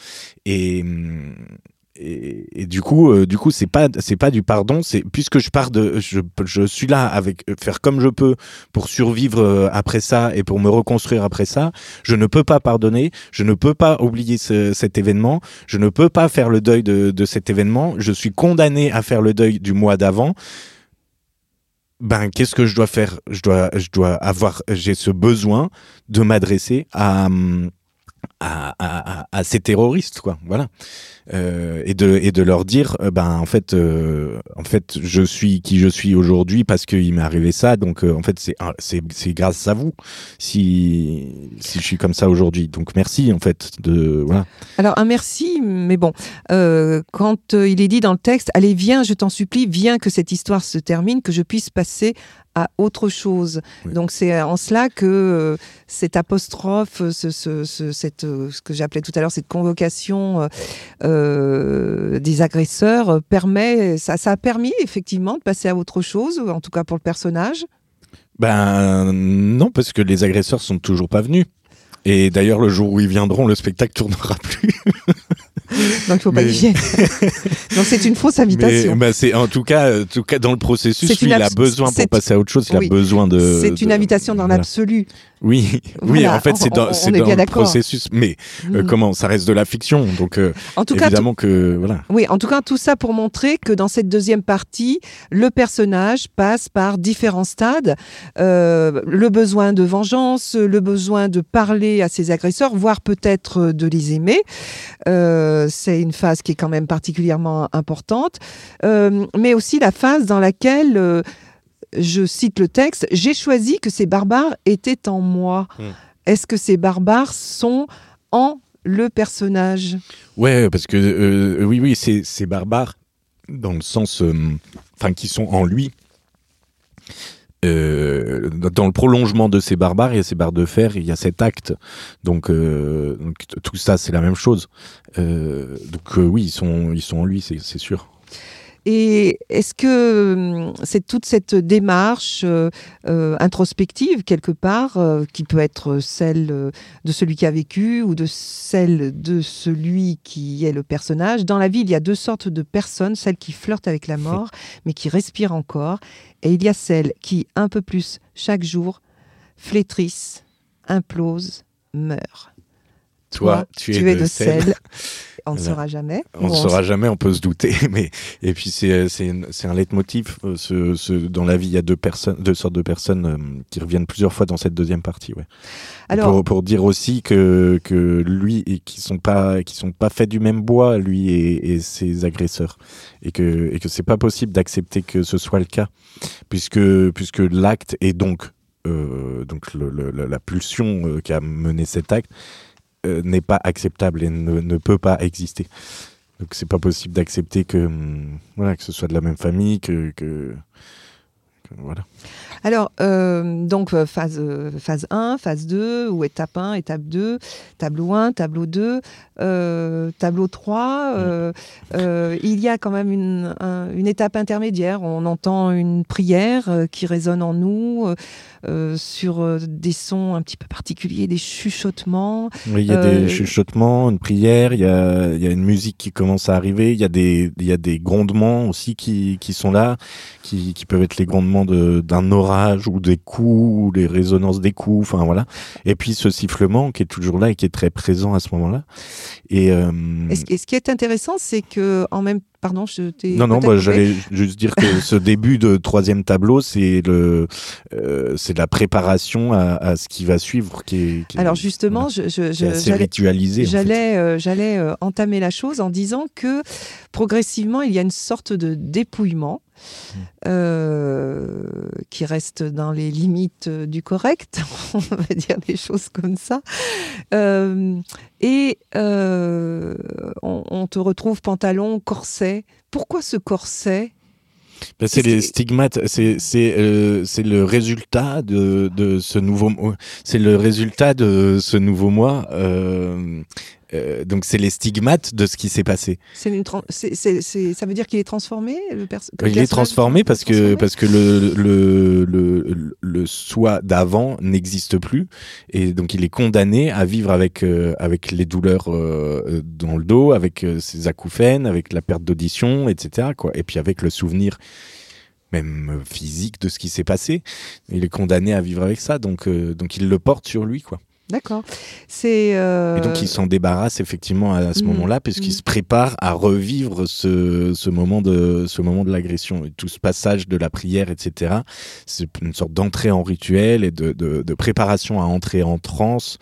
Et hum, et, du coup, euh, du coup, c'est pas c'est pas du pardon. Puisque je pars de, je, suis là avec euh, faire comme je peux pour survivre euh, après ça et pour me reconstruire après ça. Je ne peux pas pardonner. Je ne peux pas oublier ce- cet événement. Je ne peux pas faire le deuil de, cet événement. Je suis condamné à faire le deuil du mois d'avant. Ben, qu'est-ce que je dois faire? Je dois, je dois avoir, j'ai ce besoin de m'adresser à, à, à ces terroristes, quoi. Voilà. Euh, et de et de leur dire, euh, ben en fait, euh, en fait, je suis qui je suis aujourd'hui parce qu'il m'est arrivé ça. Donc en fait, c'est c'est c'est grâce à vous si si je suis comme ça aujourd'hui. Donc merci en fait de voilà. Alors un merci, mais bon, quand il est dit dans le texte, allez viens, je t'en supplie, viens que cette histoire se termine, que je puisse passer à autre chose. Oui. Donc c'est en cela que euh, cette apostrophe, ce, ce, ce- cette, euh, ce que j'appelais tout à l'heure, cette convocation euh, euh, des agresseurs permet, ça, ça a permis effectivement de passer à autre chose, en tout cas pour le personnage? Ben non parce que les agresseurs sont toujours pas venus. Et d'ailleurs le jour où ils viendront, le spectacle tournera plus. Donc il faut pas Mais- y. Donc c'est une fausse invitation. Mais bah, c'est en tout cas, en tout cas dans le processus, lui, il a besoin pour passer à autre chose. Il oui. a besoin de. c'est une de- invitation dans l'absolu. Oui, En fait, c'est dans, c'est le processus. Mais euh, Mm. comment Ça reste de la fiction, donc euh, En tout cas, évidemment que voilà. Oui, en tout cas, tout ça pour montrer que dans cette deuxième partie, le personnage passe par différents stades. Euh, le besoin de vengeance, le besoin de parler à ses agresseurs, voire peut-être euh, de les aimer. Euh, c'est une phase qui est quand même particulièrement importante. Euh, mais aussi la phase dans laquelle... euh, je cite le texte, j'ai choisi que ces barbares étaient en moi. Mm. Est-ce que ces barbares sont en le personnage? Ouais, parce que euh, oui, oui, c'est c'est barbare dans le sens, enfin, qui sont en lui. Euh, dans le prolongement de ces barbares, il y a ces barres de fer, il y a cet acte. Donc, euh, tout ça, c'est la même chose. Euh, donc euh, oui, ils sont, ils sont en lui, c'est sûr. Et est-ce que hum, c'est toute cette démarche euh, euh, introspective, quelque part, euh, qui peut être celle de celui qui a vécu ou de celle de celui qui est le personnage? Dans la vie, il y a deux sortes de personnes, celles qui flirtent avec la mort, mais qui respirent encore, et il y a celles qui, un peu plus chaque jour, flétrissent, implosent, meurent. Toi, tu, es, de, celle. On ne saura jamais. On ne saura jamais, on peut se douter, mais et puis c'est c'est un leitmotiv. euh, Ce, ce, dans la vie, il y a deux personnes, deux sortes de personnes euh, qui reviennent plusieurs fois dans cette deuxième partie. Ouais. Alors, pour, pour dire aussi que que lui et qui sont pas qui sont pas faits du même bois, lui et, et ses agresseurs, et que et que c'est pas possible d'accepter que ce soit le cas, puisque puisque l'acte est donc euh, donc le- le- la- la pulsion euh, qui a mené cet acte euh, n'est pas acceptable et ne, ne peut pas exister. Donc c'est pas possible d'accepter que hum, voilà que ce soit de la même famille que, que, que- voilà. Alors, euh, donc euh, phase, euh, phase 1, phase 2, ou étape 1, étape 2, tableau 1, tableau 2, euh, tableau 3. euh, euh, il y a quand même une, un- une étape intermédiaire. On entend une prière qui résonne en nous sur des sons un petit peu particuliers, des chuchotements. Oui, il y a des chuchotements, une prière, il y a, il y a une musique qui commence à arriver, il y a des, il y a des grondements aussi qui, qui sont là, qui, qui peuvent être les grondements de- d'un ou des coups, ou les résonances des coups, enfin voilà. Et puis ce sifflement qui est toujours là et qui est très présent à ce moment-là. Et euh, Et ce, et ce qui est intéressant, c'est que en même Pardon, je t'ai. non, non, bah, j'allais juste dire que ce début de troisième tableau, c'est le, euh, c'est la préparation à, à ce qui va suivre, qui est, qui Alors justement, voilà, je, je- j'allais- en fait. Euh, j'allais euh, entamer la chose en disant que progressivement, il y a une sorte de dépouillement. Euh, qui reste dans les limites du correct, on va dire des choses comme ça. Euh, et euh, on, on te retrouve pantalon, corset. Pourquoi ce corset? Ben, c'est les stigmates, c'est euh, le résultat de de ce nouveau c'est le résultat de ce nouveau mois. euh, euh, donc c'est les stigmates de ce qui s'est passé. Ça veut dire qu'il est transformé le Il est transformé parce que transformé parce que le le le, le soi d'avant n'existe plus et donc il est condamné à vivre avec euh, avec les douleurs euh, dans le dos, avec ses acouphènes, avec la perte d'audition, etc. Quoi. Et puis avec le souvenir même physique de ce qui s'est passé. Il est condamné à vivre avec ça, donc donc il le porte sur lui, quoi. D'accord. C'est. euh, Et donc il s'en débarrasse effectivement à, ce Mhm. moment-là, puisqu'il Mhm. se prépare à revivre ce, ce moment de ce moment de l'agression et tout ce passage de la prière, etc. C'est une sorte d'entrée en rituel et de, de, de préparation à entrer en transe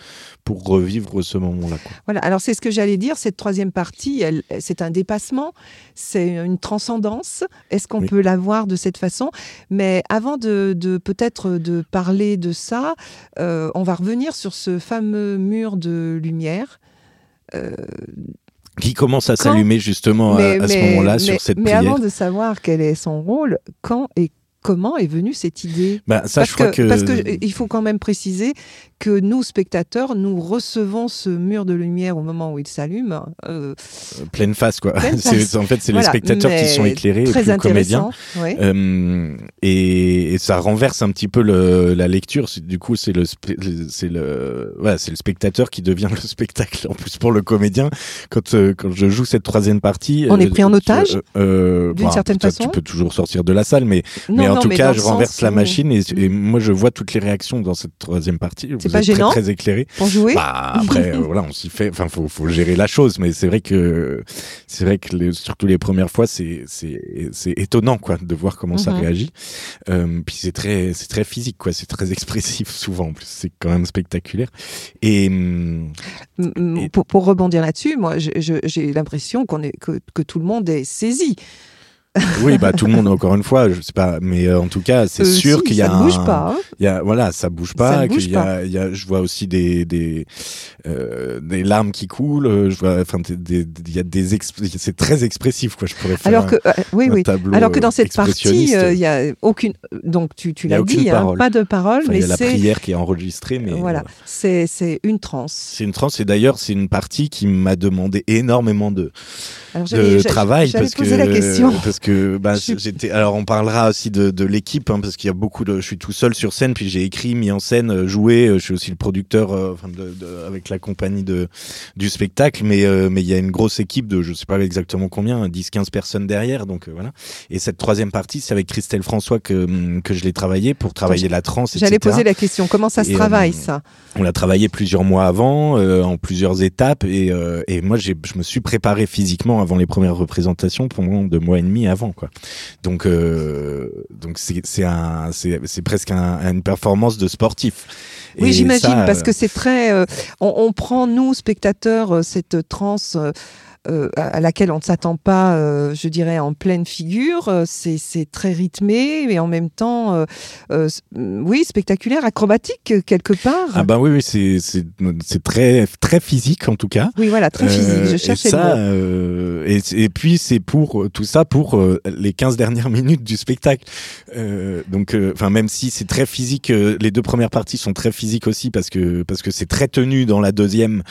pour revivre ce moment-là. Voilà, alors c'est ce que j'allais dire, cette troisième partie, elle, c'est un dépassement, c'est une transcendance. Est-ce qu'on Oui. peut la voir de cette façon? Mais avant de, de peut-être de parler de ça, euh, on va revenir sur ce fameux mur de lumière. Euh, Qui commence à s'allumer justement à, à ce moment-là mais- sur cette mais prière. avant de savoir quel est son rôle, quand et comment est venue cette idée? Bah, ça, parce je crois que, que, parce que euh, il faut quand même préciser que nous, spectateurs, nous recevons ce mur de lumière au moment où il s'allume. euh, pleine face quoi. Pleine C'est- face. en fait, c'est Voilà, les spectateurs qui sont éclairés très. Euh, et, et ça renverse un petit peu le, la lecture. Du coup, c'est le, c'est le, voilà, c'est le spectateur qui devient le spectacle. En plus, pour le comédien, quand euh, quand je joue cette troisième partie, on est pris en otage euh, d'une certaine façon. Tu peux toujours sortir de la salle, mais mais en tout cas, je renverse la machine et, et, moi, je vois toutes les réactions dans cette troisième partie. C'est pas gênant. Très, très éclairé. Pour jouer. Bah, après, voilà, on s'y fait. Enfin, faut faut gérer la chose, mais c'est vrai que c'est vrai que les, surtout les premières fois, c'est c'est c'est étonnant quoi de voir comment ça mhm. réagit. Euh, puis c'est très c'est très physique quoi, c'est très expressif souvent. En plus, c'est quand même spectaculaire. Et, Pour, pour, rebondir là-dessus, moi, j'ai l'impression qu'on est que, que tout le monde est saisi oui, bah tout le monde encore une fois, je sais pas, mais euh, en tout cas, c'est euh, sûr qu'il y a. Ça bouge pas. Hein. Il y a, voilà, ça bouge pas. qu'il y, a, il y a, je vois aussi des des euh, des larmes qui coulent. Je vois, enfin, il y a des c'est très expressif quoi. Je pourrais faire. Alors que un, oui, oui. Alors que dans cette partie, il y a aucune. Donc tu tu l'as dit, hein, pas de parole, mais il y a la prière qui est enregistrée, mais voilà, c'est c'est une transe. C'est une transe et d'ailleurs c'est une partie qui m'a demandé énormément de de travail parce que la question. parce que bah, j'étais alors on parlera aussi de, de l'équipe hein, parce qu'il y a beaucoup de je suis tout seul sur scène puis j'ai écrit mis en scène euh, joué euh, je suis aussi le producteur euh, de, de, avec la compagnie de du spectacle mais mais il y a une grosse équipe de je sais pas exactement combien 10 15 personnes derrière donc voilà. Et cette troisième partie c'est avec Christelle François que hum, que je l'ai travaillé pour travailler la transe j'allais poser la question comment ça se travaille ça? on l'a travaillé plusieurs mois avant en plusieurs étapes et et moi j'ai je me suis préparé physiquement avant les premières représentations pendant deux mois et demi avant quoi. Donc euh, donc c'est c'est un c'est presque un, une performance de sportif. Oui, j'imagine parce que c'est très euh, on, on, prend nous spectateurs euh, cette transe euh, à laquelle on ne s'attend pas, euh, je dirais, en pleine figure. Euh, c'est très rythmé et en même temps, oui, spectaculaire, acrobatique quelque part. Ah ben oui, oui c'est très, très physique en tout cas. Oui, voilà, très physique. Je cherchais ça, et, et, puis c'est pour tout ça pour les 15 dernières minutes du spectacle. donc, enfin, même si c'est très physique, les deux premières parties sont très physiques aussi parce que parce que c'est très tenu dans la deuxième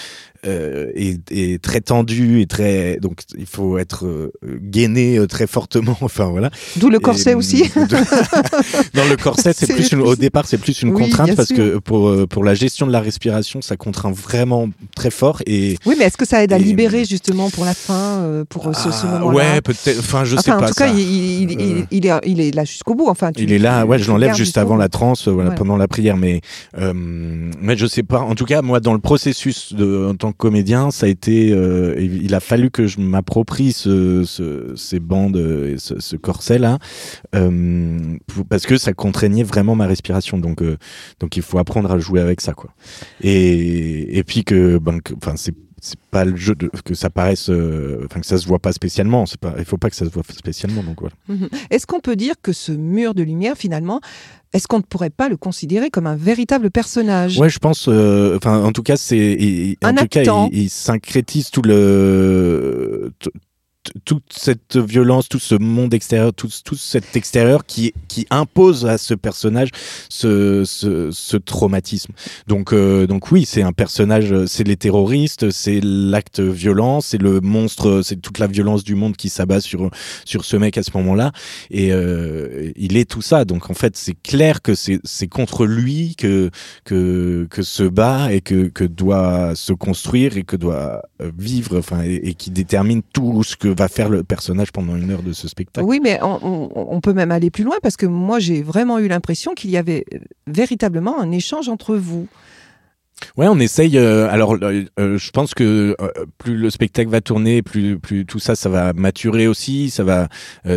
euh, est, très tendu et très donc il faut être euh, gainé euh, très fortement enfin voilà. D'où le corset aussi. dans le corset c'est plus au départ c'est plus une contrainte parce que pour pour la gestion de la respiration ça contraint vraiment très fort et oui mais est-ce que ça aide à libérer justement pour la fin pour ce, ce ah, moment -là ouais peut-être enfin je sais pas en tout cas il, il, il, est il est là jusqu'au bout enfin il est là ouais je l'enlève juste avant la transe voilà, pendant la prière mais mais je sais pas en tout cas moi dans le processus de en tant comédien, ça a été, euh, il a fallu que je m'approprie ce, ce, ces bandes, et ce, ce corset là, euh, parce que ça contraignait vraiment ma respiration. Donc, euh, donc il faut apprendre à jouer avec ça, quoi. Et, et puis que, ben, c'est c'est pas le jeu de, que ça paraisse euh, enfin que ça se voit pas spécialement c'est pas il faut pas que ça se voit spécialement donc voilà mhm. est-ce qu'on peut dire que ce mur de lumière finalement est-ce qu'on ne pourrait pas le considérer comme un véritable personnage? Ouais, je pense. Euh, enfin, en tout cas, c'est. En tout cas, il, il, syncrétise tout le toute cette violence, tout ce monde extérieur, tout, tout cet extérieur qui, qui impose à ce personnage ce, ce, ce traumatisme. Donc, euh, donc oui, c'est un personnage, c'est les terroristes, c'est l'acte violent, c'est le monstre, c'est toute la violence du monde qui s'abat sur, sur ce mec à ce moment-là. Et euh, il est tout ça. Donc en fait, c'est clair que c'est contre lui que, que, que se bat et que, que doit se construire et que doit vivre, enfin, et, et qui détermine tout ce que va faire le personnage pendant une heure de ce spectacle. Oui, mais on, on peut même aller plus loin parce que moi j'ai vraiment eu l'impression qu'il y avait euh, véritablement un échange entre vous. Ouais, on essaye. Euh, alors, euh, je pense que plus le spectacle va tourner, plus, plus tout ça, ça va maturer aussi, ça va,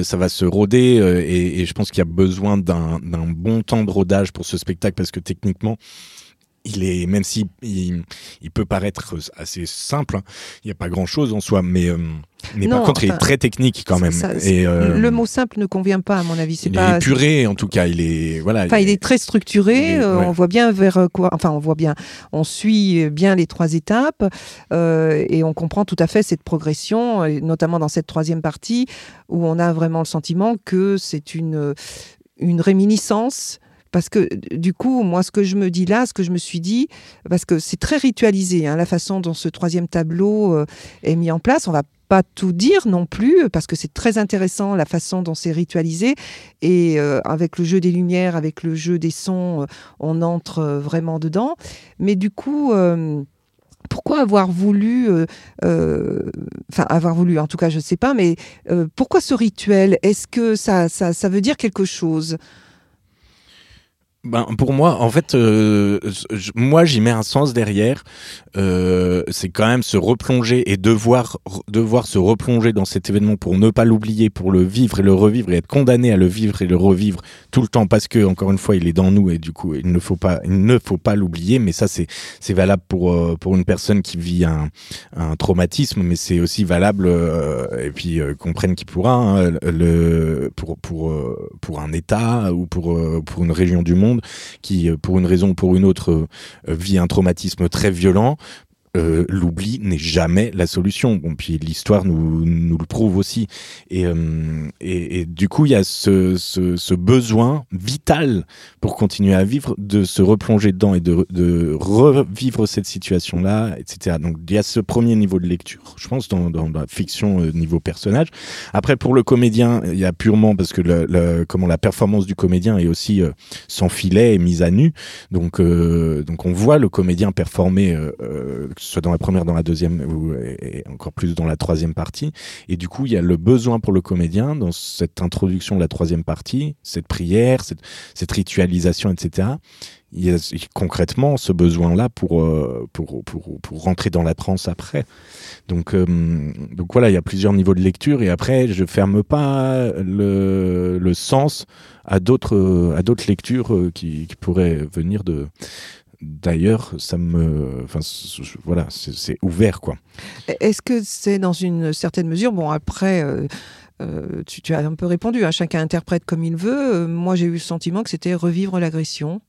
ça va se roder. Et, et, je pense qu'il y a besoin d'un bon temps de rodage pour ce spectacle parce que techniquement, il est, même si il, peut paraître assez simple, hein, il n'y a pas grand chose en soi, mais, euh, mais par contre, il est très technique quand même. et, euh, le mot simple ne convient pas, à mon avis. C'est il est épuré, en tout cas. Il est, voilà. Enfin, il est très structuré. Euh, on voit bien vers quoi. Enfin, on voit bien. On suit bien les trois étapes et on comprend tout à fait cette progression, notamment dans cette troisième partie où on a vraiment le sentiment que c'est une une réminiscence parce que du coup, moi, ce que je me dis là, ce que je me suis dit, parce que c'est très ritualisé, hein, la façon dont ce troisième tableau euh, est mis en place. On va pas tout dire non plus, parce que c'est très intéressant la façon dont c'est ritualisé. Et euh, avec le jeu des lumières, avec le jeu des sons, on entre vraiment dedans. Mais du coup pourquoi avoir voulu, enfin avoir voulu, en tout cas je ne sais pas, mais pourquoi ce rituel? Est-ce que ça, ça, ça, veut dire quelque chose? Ben, pour moi, en fait, euh, moi j'y mets un sens derrière. Euh, c'est quand même se replonger et devoir devoir se replonger dans cet événement pour ne pas l'oublier, pour le vivre et le revivre et être condamné à le vivre et le revivre tout le temps parce que encore une fois il est dans nous et du coup il ne faut pas il ne faut pas l'oublier. Mais ça c'est c'est valable pour euh, pour une personne qui vit un, un traumatisme, mais c'est aussi valable et puis comprenne qui pourra hein, le pour pour pour un État ou pour pour une région du monde qui, euh, pour une raison ou pour une autre, euh, vit un traumatisme très violent, euh, l'oubli n'est jamais la solution. Bon, puis l'histoire nous, nous le prouve aussi. Et, euh, et, et, du coup, il y a ce, ce, ce, besoin vital pour continuer à vivre de se replonger dedans et de, de revivre cette situation-là, etc. Donc, il y a ce premier niveau de lecture, je pense, dans, dans la fiction euh, niveau personnage. Après, pour le comédien, il y a purement parce que le, le, comment la performance du comédien est aussi euh, sans filet et mise à nu. Donc, euh, donc on voit le comédien performer soit dans la première, dans la deuxième, ou et encore plus dans la troisième partie. Et du coup, il y a le besoin pour le comédien dans cette introduction de la troisième partie, cette prière, cette, ritualisation, etc. Il y a concrètement ce besoin-là pour, euh, pour, pour, pour, rentrer dans la transe après. Donc, euh, donc voilà, il y a plusieurs niveaux de lecture et après, je ferme pas le, le sens à d'autres lectures euh, qui pourraient venir de d'ailleurs, ça me, enfin, voilà, c'est ouvert quoi. Est-ce que c'est dans une certaine mesure, bon après. Euh, euh, tu, tu, as un peu répondu, hein, chacun interprète comme il veut. Euh, moi, j'ai eu le sentiment que c'était revivre l'agression.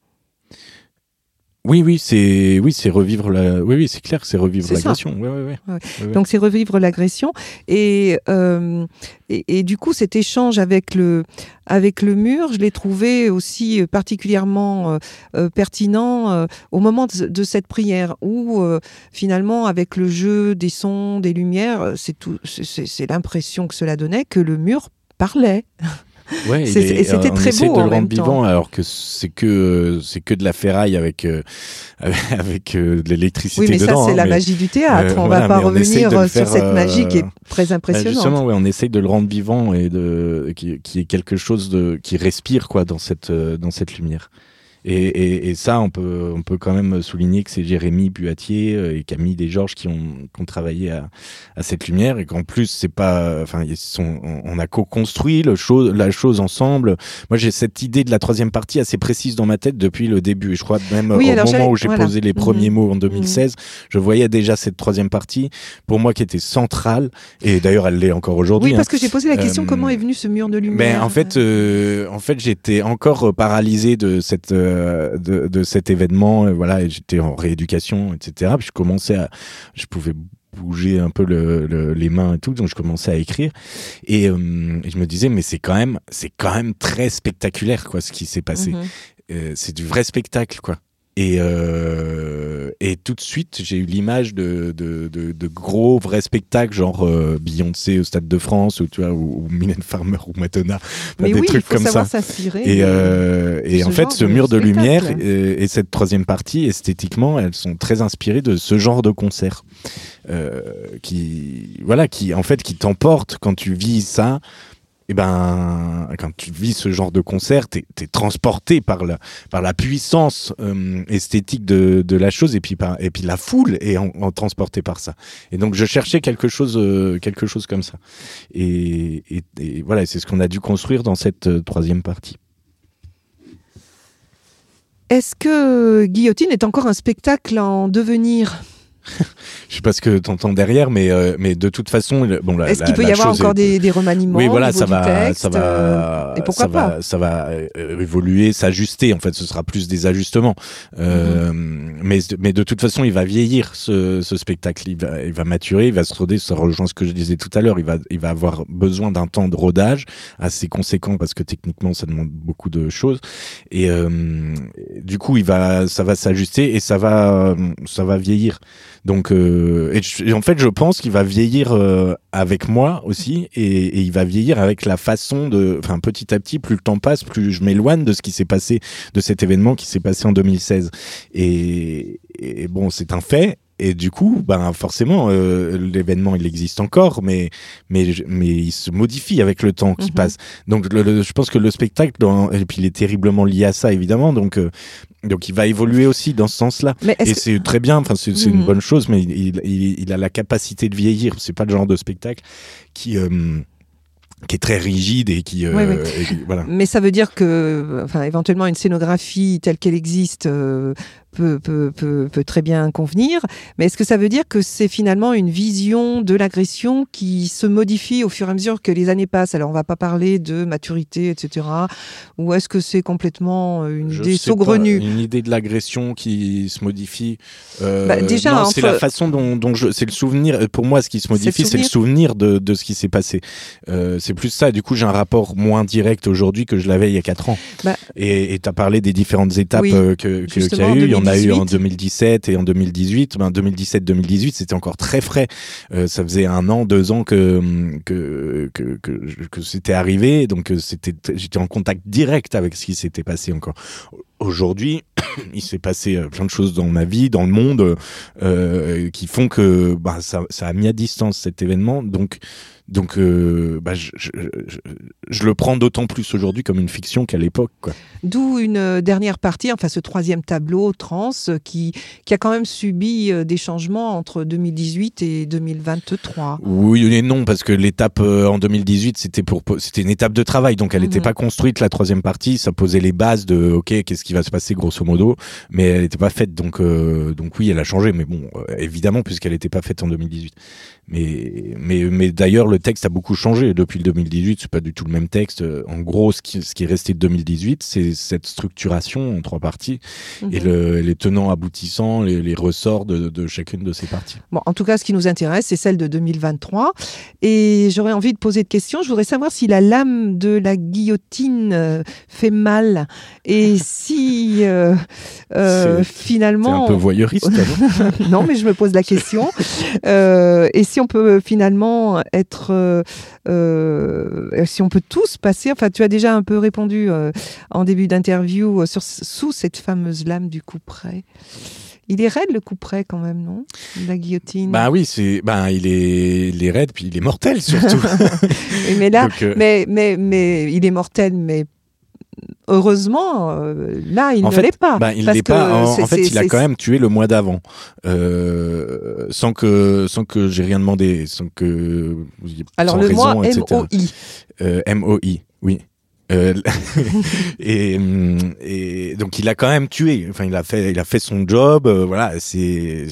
Oui, oui, c'est oui, c'est revivre la. Oui, oui, c'est clair que c'est revivre l'agression. Ouais, ouais, ouais. Donc c'est revivre l'agression et, euh, et, et du coup cet échange avec le avec le mur, je l'ai trouvé aussi particulièrement euh, euh pertinent euh, au moment de, de, cette prière où euh, finalement avec le jeu des sons, des lumières, c'est tout, c'est l'impression que cela donnait que le mur parlait. Ouais, c'était très beau. de le rendre vivant alors que c'est que c'est que de la ferraille avec euh, avec euh, de l'électricité oui, mais dedans. ça c'est hein, la magie du théâtre. Euh, on voilà, va pas revenir sur faire, cette magie qui est très bah, impressionnante. justement, ouais, on essaye de le rendre vivant et de qui, qui est quelque chose de qui respire quoi dans cette dans cette lumière. Et, et, et, ça, on peut, on peut quand même souligner que c'est Jérémy Buatier euh, et Camille Desgeorges qui ont, qui ont travaillé à, à, cette lumière et qu'en plus, c'est pas, enfin, ils sont, on a co-construit le chose, la chose ensemble. Moi, j'ai cette idée de la troisième partie assez précise dans ma tête depuis le début. Et je crois même au moment où j'ai voilà. posé les premiers mmh. mots en 2016, mmh. je voyais déjà cette troisième partie pour moi qui était centrale. Et d'ailleurs, elle l'est encore aujourd'hui. Oui, parce hein. que j'ai posé la question euh, comment est venu ce mur de lumière. Ben, en fait, euh, en fait, j'étais encore paralysé de cette euh, euh, de, de, cet événement. Et voilà, j'étais en rééducation, etc. Puis je commençais à, je pouvais bouger un peu le, le, les mains et tout, donc je commençais à écrire et, euh, et je me disais mais c'est quand même c'est quand même très spectaculaire quoi ce qui s'est passé. Euh, c'est du vrai spectacle quoi. Et, euh, et tout de suite, j'ai eu l'image de, de, de, de, gros vrais spectacles, genre euh, Beyoncé au Stade de France, ou, tu vois, ou, ou Mylène Farmer ou Madonna, Mais des oui, trucs comme ça. Et, euh, et en fait, ce mur de, lumière et, et, cette troisième partie, esthétiquement, elles sont très inspirées de ce genre de concert. Euh, qui, voilà, qui, en fait, qui t'emporte quand tu vis ça eh ben quand tu vis ce genre de concert, t'es es transporté par la par la puissance euh, esthétique de, de la chose et puis par et puis la foule est en, transportée par ça. Et donc je cherchais quelque chose euh, quelque chose comme ça. Et voilà, c'est ce qu'on a dû construire dans cette euh, troisième partie. Est-ce que Guillotine est encore un spectacle en devenir? je sais pas ce que tu entends derrière, mais, euh, mais de toute façon, bon, est-ce qu'il peut y avoir encore est... des, des, remaniements Oui, voilà, ça va, texte, ça va, euh, et pourquoi ça pas va, ça va euh, évoluer, s'ajuster. En fait, ce sera plus des ajustements. Euh, mm -hmm. mais, mais de toute façon, il va vieillir ce, ce spectacle. Il va, il va maturer, il va se roder. Ça rejoint ce que je disais tout à l'heure. Il va, il va avoir besoin d'un temps de rodage assez conséquent parce que techniquement, ça demande beaucoup de choses. Et euh, du coup, il va, ça va s'ajuster et ça va, ça va vieillir. Donc, euh, et, en fait, je pense qu'il va vieillir avec moi aussi, et, et, il va vieillir avec la façon de, enfin, petit à petit, plus le temps passe, plus je m'éloigne de ce qui s'est passé, de cet événement qui s'est passé en 2016. Et, et bon, c'est un fait. Et du coup, ben forcément, euh, l'événement il existe encore, mais mais mais il se modifie avec le temps qui mhm. passe. Donc, je pense que le spectacle, et puis il est terriblement lié à ça évidemment. Donc euh, donc il va évoluer aussi dans ce sens-là. Et c'est très bien. Enfin, c'est une mhm. bonne chose, mais il, il, il, a la capacité de vieillir. C'est pas le genre de spectacle qui euh, qui est très rigide et qui, voilà. Mais ça veut dire que, enfin, éventuellement une scénographie telle qu'elle existe peut, peut, peut, peut, très bien convenir. Mais est-ce que ça veut dire que c'est finalement une vision de l'agression qui se modifie au fur et à mesure que les années passent? Alors, on va pas parler de maturité, etc. Ou est-ce que c'est complètement une idée saugrenue? Une idée de l'agression qui se modifie euh, bah, Déjà, c'est la façon dont, dont je... C'est le souvenir. Pour moi, ce qui se modifie, c'est le souvenir de, de ce qui s'est passé. Euh, c'est plus ça. Du coup, j'ai un rapport moins direct aujourd'hui que je l'avais il y a 4 ans. Bah, et tu as parlé des différentes étapes euh, que qu'il y a eu on a eu en 2017 et en 2018. Ben, 2017-2018, c'était encore très frais. Euh, ça faisait un an, deux ans que que que, que, c'était arrivé, donc euh, c'était j'étais en contact direct avec ce qui s'était passé encore. Aujourd'hui, il s'est passé plein de choses dans ma vie, dans le monde, euh, qui font que bah, ça, ça a mis à distance cet événement. Donc donc, euh, bah, je, je, je, le prends d'autant plus aujourd'hui comme une fiction qu'à l'époque. D'où une euh, dernière partie, enfin ce troisième tableau, Trans, qui, qui a quand même subi euh, des changements entre 2018 et 2023. Oui et non, parce que l'étape en 2018, c'était pour c'était une étape de travail, donc elle n'était mhm. pas construite, la troisième partie, ça posait les bases de, ok, qu'est-ce qui va se passer grosso modo, mais elle n'était pas faite, donc, donc oui, elle a changé, mais bon, évidemment, puisqu'elle n'était pas faite en 2018. Mais, mais, mais d'ailleurs, le texte a beaucoup changé depuis le 2018. C'est pas du tout le même texte. En gros, ce qui, ce qui est resté de 2018, c'est cette structuration en trois parties et mhm. le, les tenants aboutissants, les, les ressorts de, de, chacune de ces parties. Bon, en tout cas, ce qui nous intéresse, c'est celle de 2023. Et j'aurais envie de poser de questions. Je voudrais savoir si la lame de la guillotine euh, fait mal et si euh, euh, finalement. C'est un peu voyeuriste. non, mais je me pose la question. Euh, et si on peut finalement être, euh, euh, si on peut tous passer, enfin tu as déjà un peu répondu euh, en début d'interview sur, sous cette fameuse lame du coup près. Il est raide le coup près quand même, non? La guillotine. Bah oui, c'est, bah il est, il est raide puis il est mortel surtout. mais là, mais mais mais il est mortel, mais heureusement, euh, là, il ne l'est pas. Bah, il pas. En, fait, il a quand même tué le mois d'avant, euh, sans que sans que j'ai rien demandé, sans que alors le mois MOI. Euh, MOI, oui. Euh, et, et, donc il a quand même tué. Enfin, il a fait, il a fait son job. Euh, voilà, c'est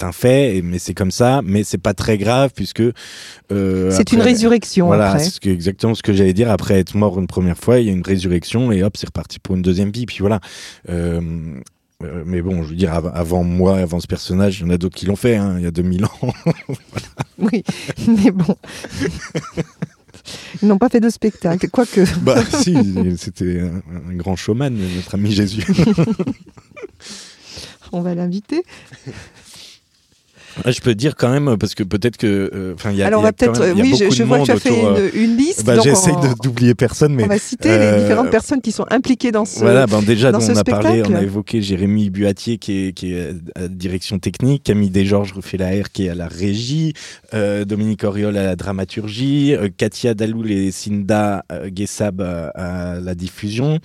un fait, mais c'est comme ça. Mais c'est pas très grave puisque euh, c'est une résurrection. Voilà, c'est exactement ce que j'allais dire. Après être mort une première fois, il y a une résurrection et hop, c'est reparti pour une deuxième vie. Puis voilà. Mais bon, je veux dire, avant moi, avant ce personnage, il y en a d'autres qui l'ont fait, hein, il y a 2000 ans. voilà. Oui, mais bon. Ils n'ont pas fait de spectacle, quoique. Bah si, c'était un, grand showman, notre ami Jésus. On va l'inviter. Je peux dire quand même parce que peut-être que euh, il y a, Alors on va peut-être oui je, je vois que tu as fait une, euh, une liste bah, j'essaye d'oublier personne mais on va citer les euh, différentes personnes qui sont impliquées dans ce voilà ben déjà on a parlé on a évoqué Jérémy Buatier qui est, qui est à la direction technique Camille Desgeorges refait la R qui est à la régie Dominique Oriol à la dramaturgie Katia Daloul et Cinda Guessab à, la diffusion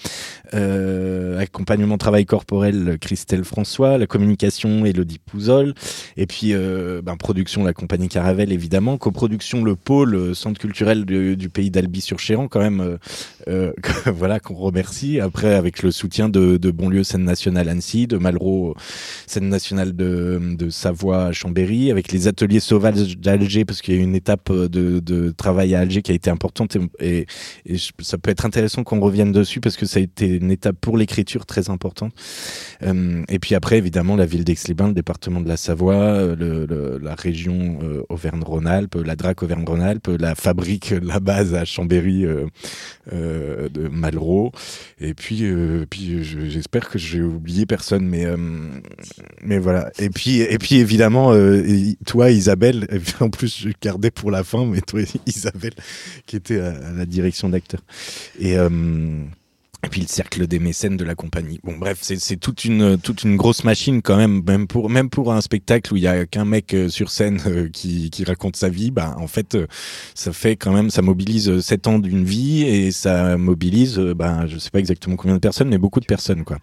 accompagnement travail corporel Christelle François la communication Elodie Pouzol et puis euh, ben, production la compagnie Caravelle évidemment, coproduction le pôle euh, centre culturel du, pays d'Albi-sur-Chéran quand même, euh, voilà qu'on remercie. Après avec le soutien de, de Bonlieu scène nationale Annecy, de Malraux scène nationale de, Savoie Chambéry, avec les ateliers sauvages d'Alger parce qu'il y a une étape de, travail à Alger qui a été importante et, ça peut être intéressant qu'on revienne dessus parce que ça a été une étape pour l'écriture très importante. Euh, et puis après, évidemment, la ville d'Aix-les-Bains, le département de la Savoie, le, la région Auvergne-Rhône-Alpes, la DRAC Auvergne-Rhône-Alpes, la fabrique, la base à Chambéry de Malraux. Et puis, puis j'espère que j'ai oublié personne, mais, mais voilà. Et puis, et puis évidemment, toi, Isabelle, en plus, je gardais pour la fin, mais toi, Isabelle, qui était à, la direction d'acteur. Et, euh, et puis le cercle des mécènes de la compagnie. Bon, bref, c'est toute une toute une grosse machine quand même, même pour même pour un spectacle où il y a qu'un mec euh, sur scène euh, qui, qui raconte sa vie. Bah, en fait, euh, ça fait quand même, ça mobilise sept ans d'une vie et ça mobilise, bah, je sais pas exactement combien de personnes, mais beaucoup de personnes, quoi.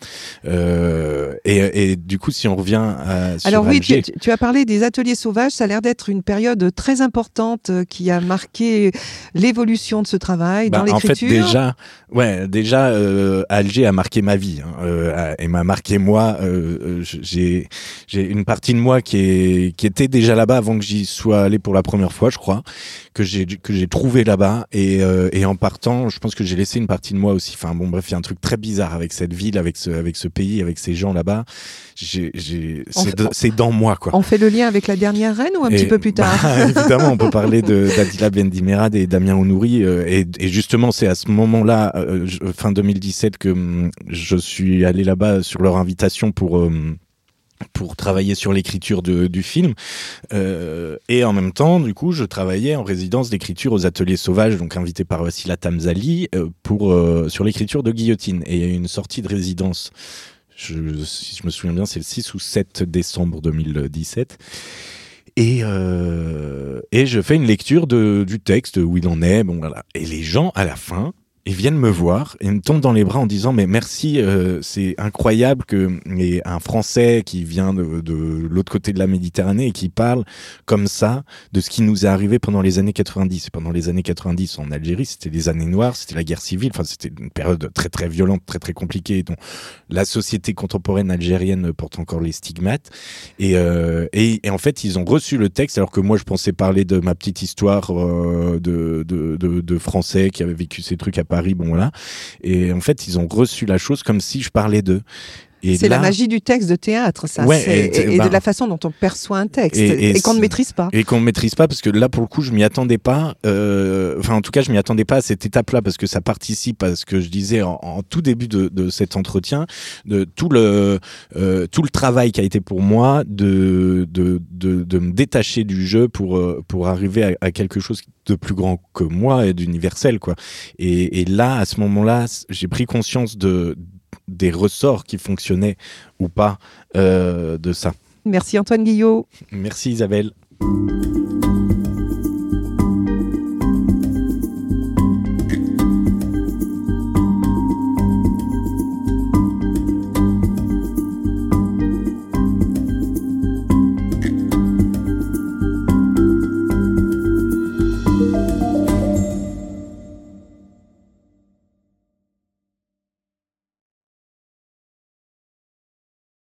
Euh, et, et, du coup, si on revient à sur alors oui, tu, tu, as parlé des ateliers sauvages. Ça a l'air d'être une période très importante qui a marqué l'évolution de ce travail bah, dans l'écriture. En fait, déjà, ouais, déjà euh, Alger a marqué ma vie hein, euh, et m'a marqué moi. Euh, j'ai j'ai une partie de moi qui est qui était déjà là-bas avant que j'y sois allé pour la première fois, je crois, que j'ai que j'ai trouvé là-bas et et en partant, je pense que j'ai laissé une partie de moi aussi. Enfin bon, bref, il y a un truc très bizarre avec cette ville, avec ce avec ce pays, avec ces gens là-bas. J'ai c'est dans moi quoi. On fait le lien avec la dernière reine ou un petit peu plus tard? bah, Évidemment, on peut parler de d'Adila Bendimerad et Damien Ounouri et, et justement c'est à ce moment-là, fin 2000 2017 que hum, je suis allé là-bas sur leur invitation pour hum, pour travailler sur l'écriture du film. Euh, et en même temps, du coup, je travaillais en résidence d'écriture aux ateliers sauvages, donc invité par Wassila Tamzali, euh, pour, euh, sur l'écriture de Guillotine. Et il y a eu une sortie de résidence, si je me souviens bien, c'est le 6 ou 7 décembre 2017. Et, et je fais une lecture de, du texte où il en est. Bon, voilà. Et les gens, à la fin, ils viennent me voir et me tombent dans les bras en disant mais merci euh, c'est incroyable que et un Français qui vient de, de l'autre côté de la Méditerranée et qui parle comme ça de ce qui nous est arrivé pendant les années 90 pendant les années 90 en Algérie c'était les années noires c'était la guerre civile enfin c'était une période très très violente très très compliquée dont la société contemporaine algérienne porte encore les stigmates. Et, euh, et, et, en fait ils ont reçu le texte alors que moi je pensais parler de ma petite histoire euh, de, de, de, de Français qui avait vécu ces trucs à Paris, bon voilà. Et en fait, ils ont reçu la chose comme si je parlais d'eux. C'est la magie du texte de théâtre, ça. et, de bah la façon dont on perçoit un texte et, qu'on ne maîtrise pas. Et qu'on ne maîtrise pas parce que là, pour le coup, je m'y attendais pas. Euh, enfin, en tout cas, je m'y attendais pas à cette étape-là parce que ça participe à ce que je disais en, tout début de, de, cet entretien, de tout le euh, tout le travail qui a été pour moi de de, de, de me détacher du jeu pour euh, pour arriver à, à, quelque chose de plus grand que moi et d'universel, quoi. Et là, à ce moment-là, j'ai pris conscience de des ressorts qui fonctionnaient ou pas euh, de ça. Merci Antoine Guillot. Merci Isabelle.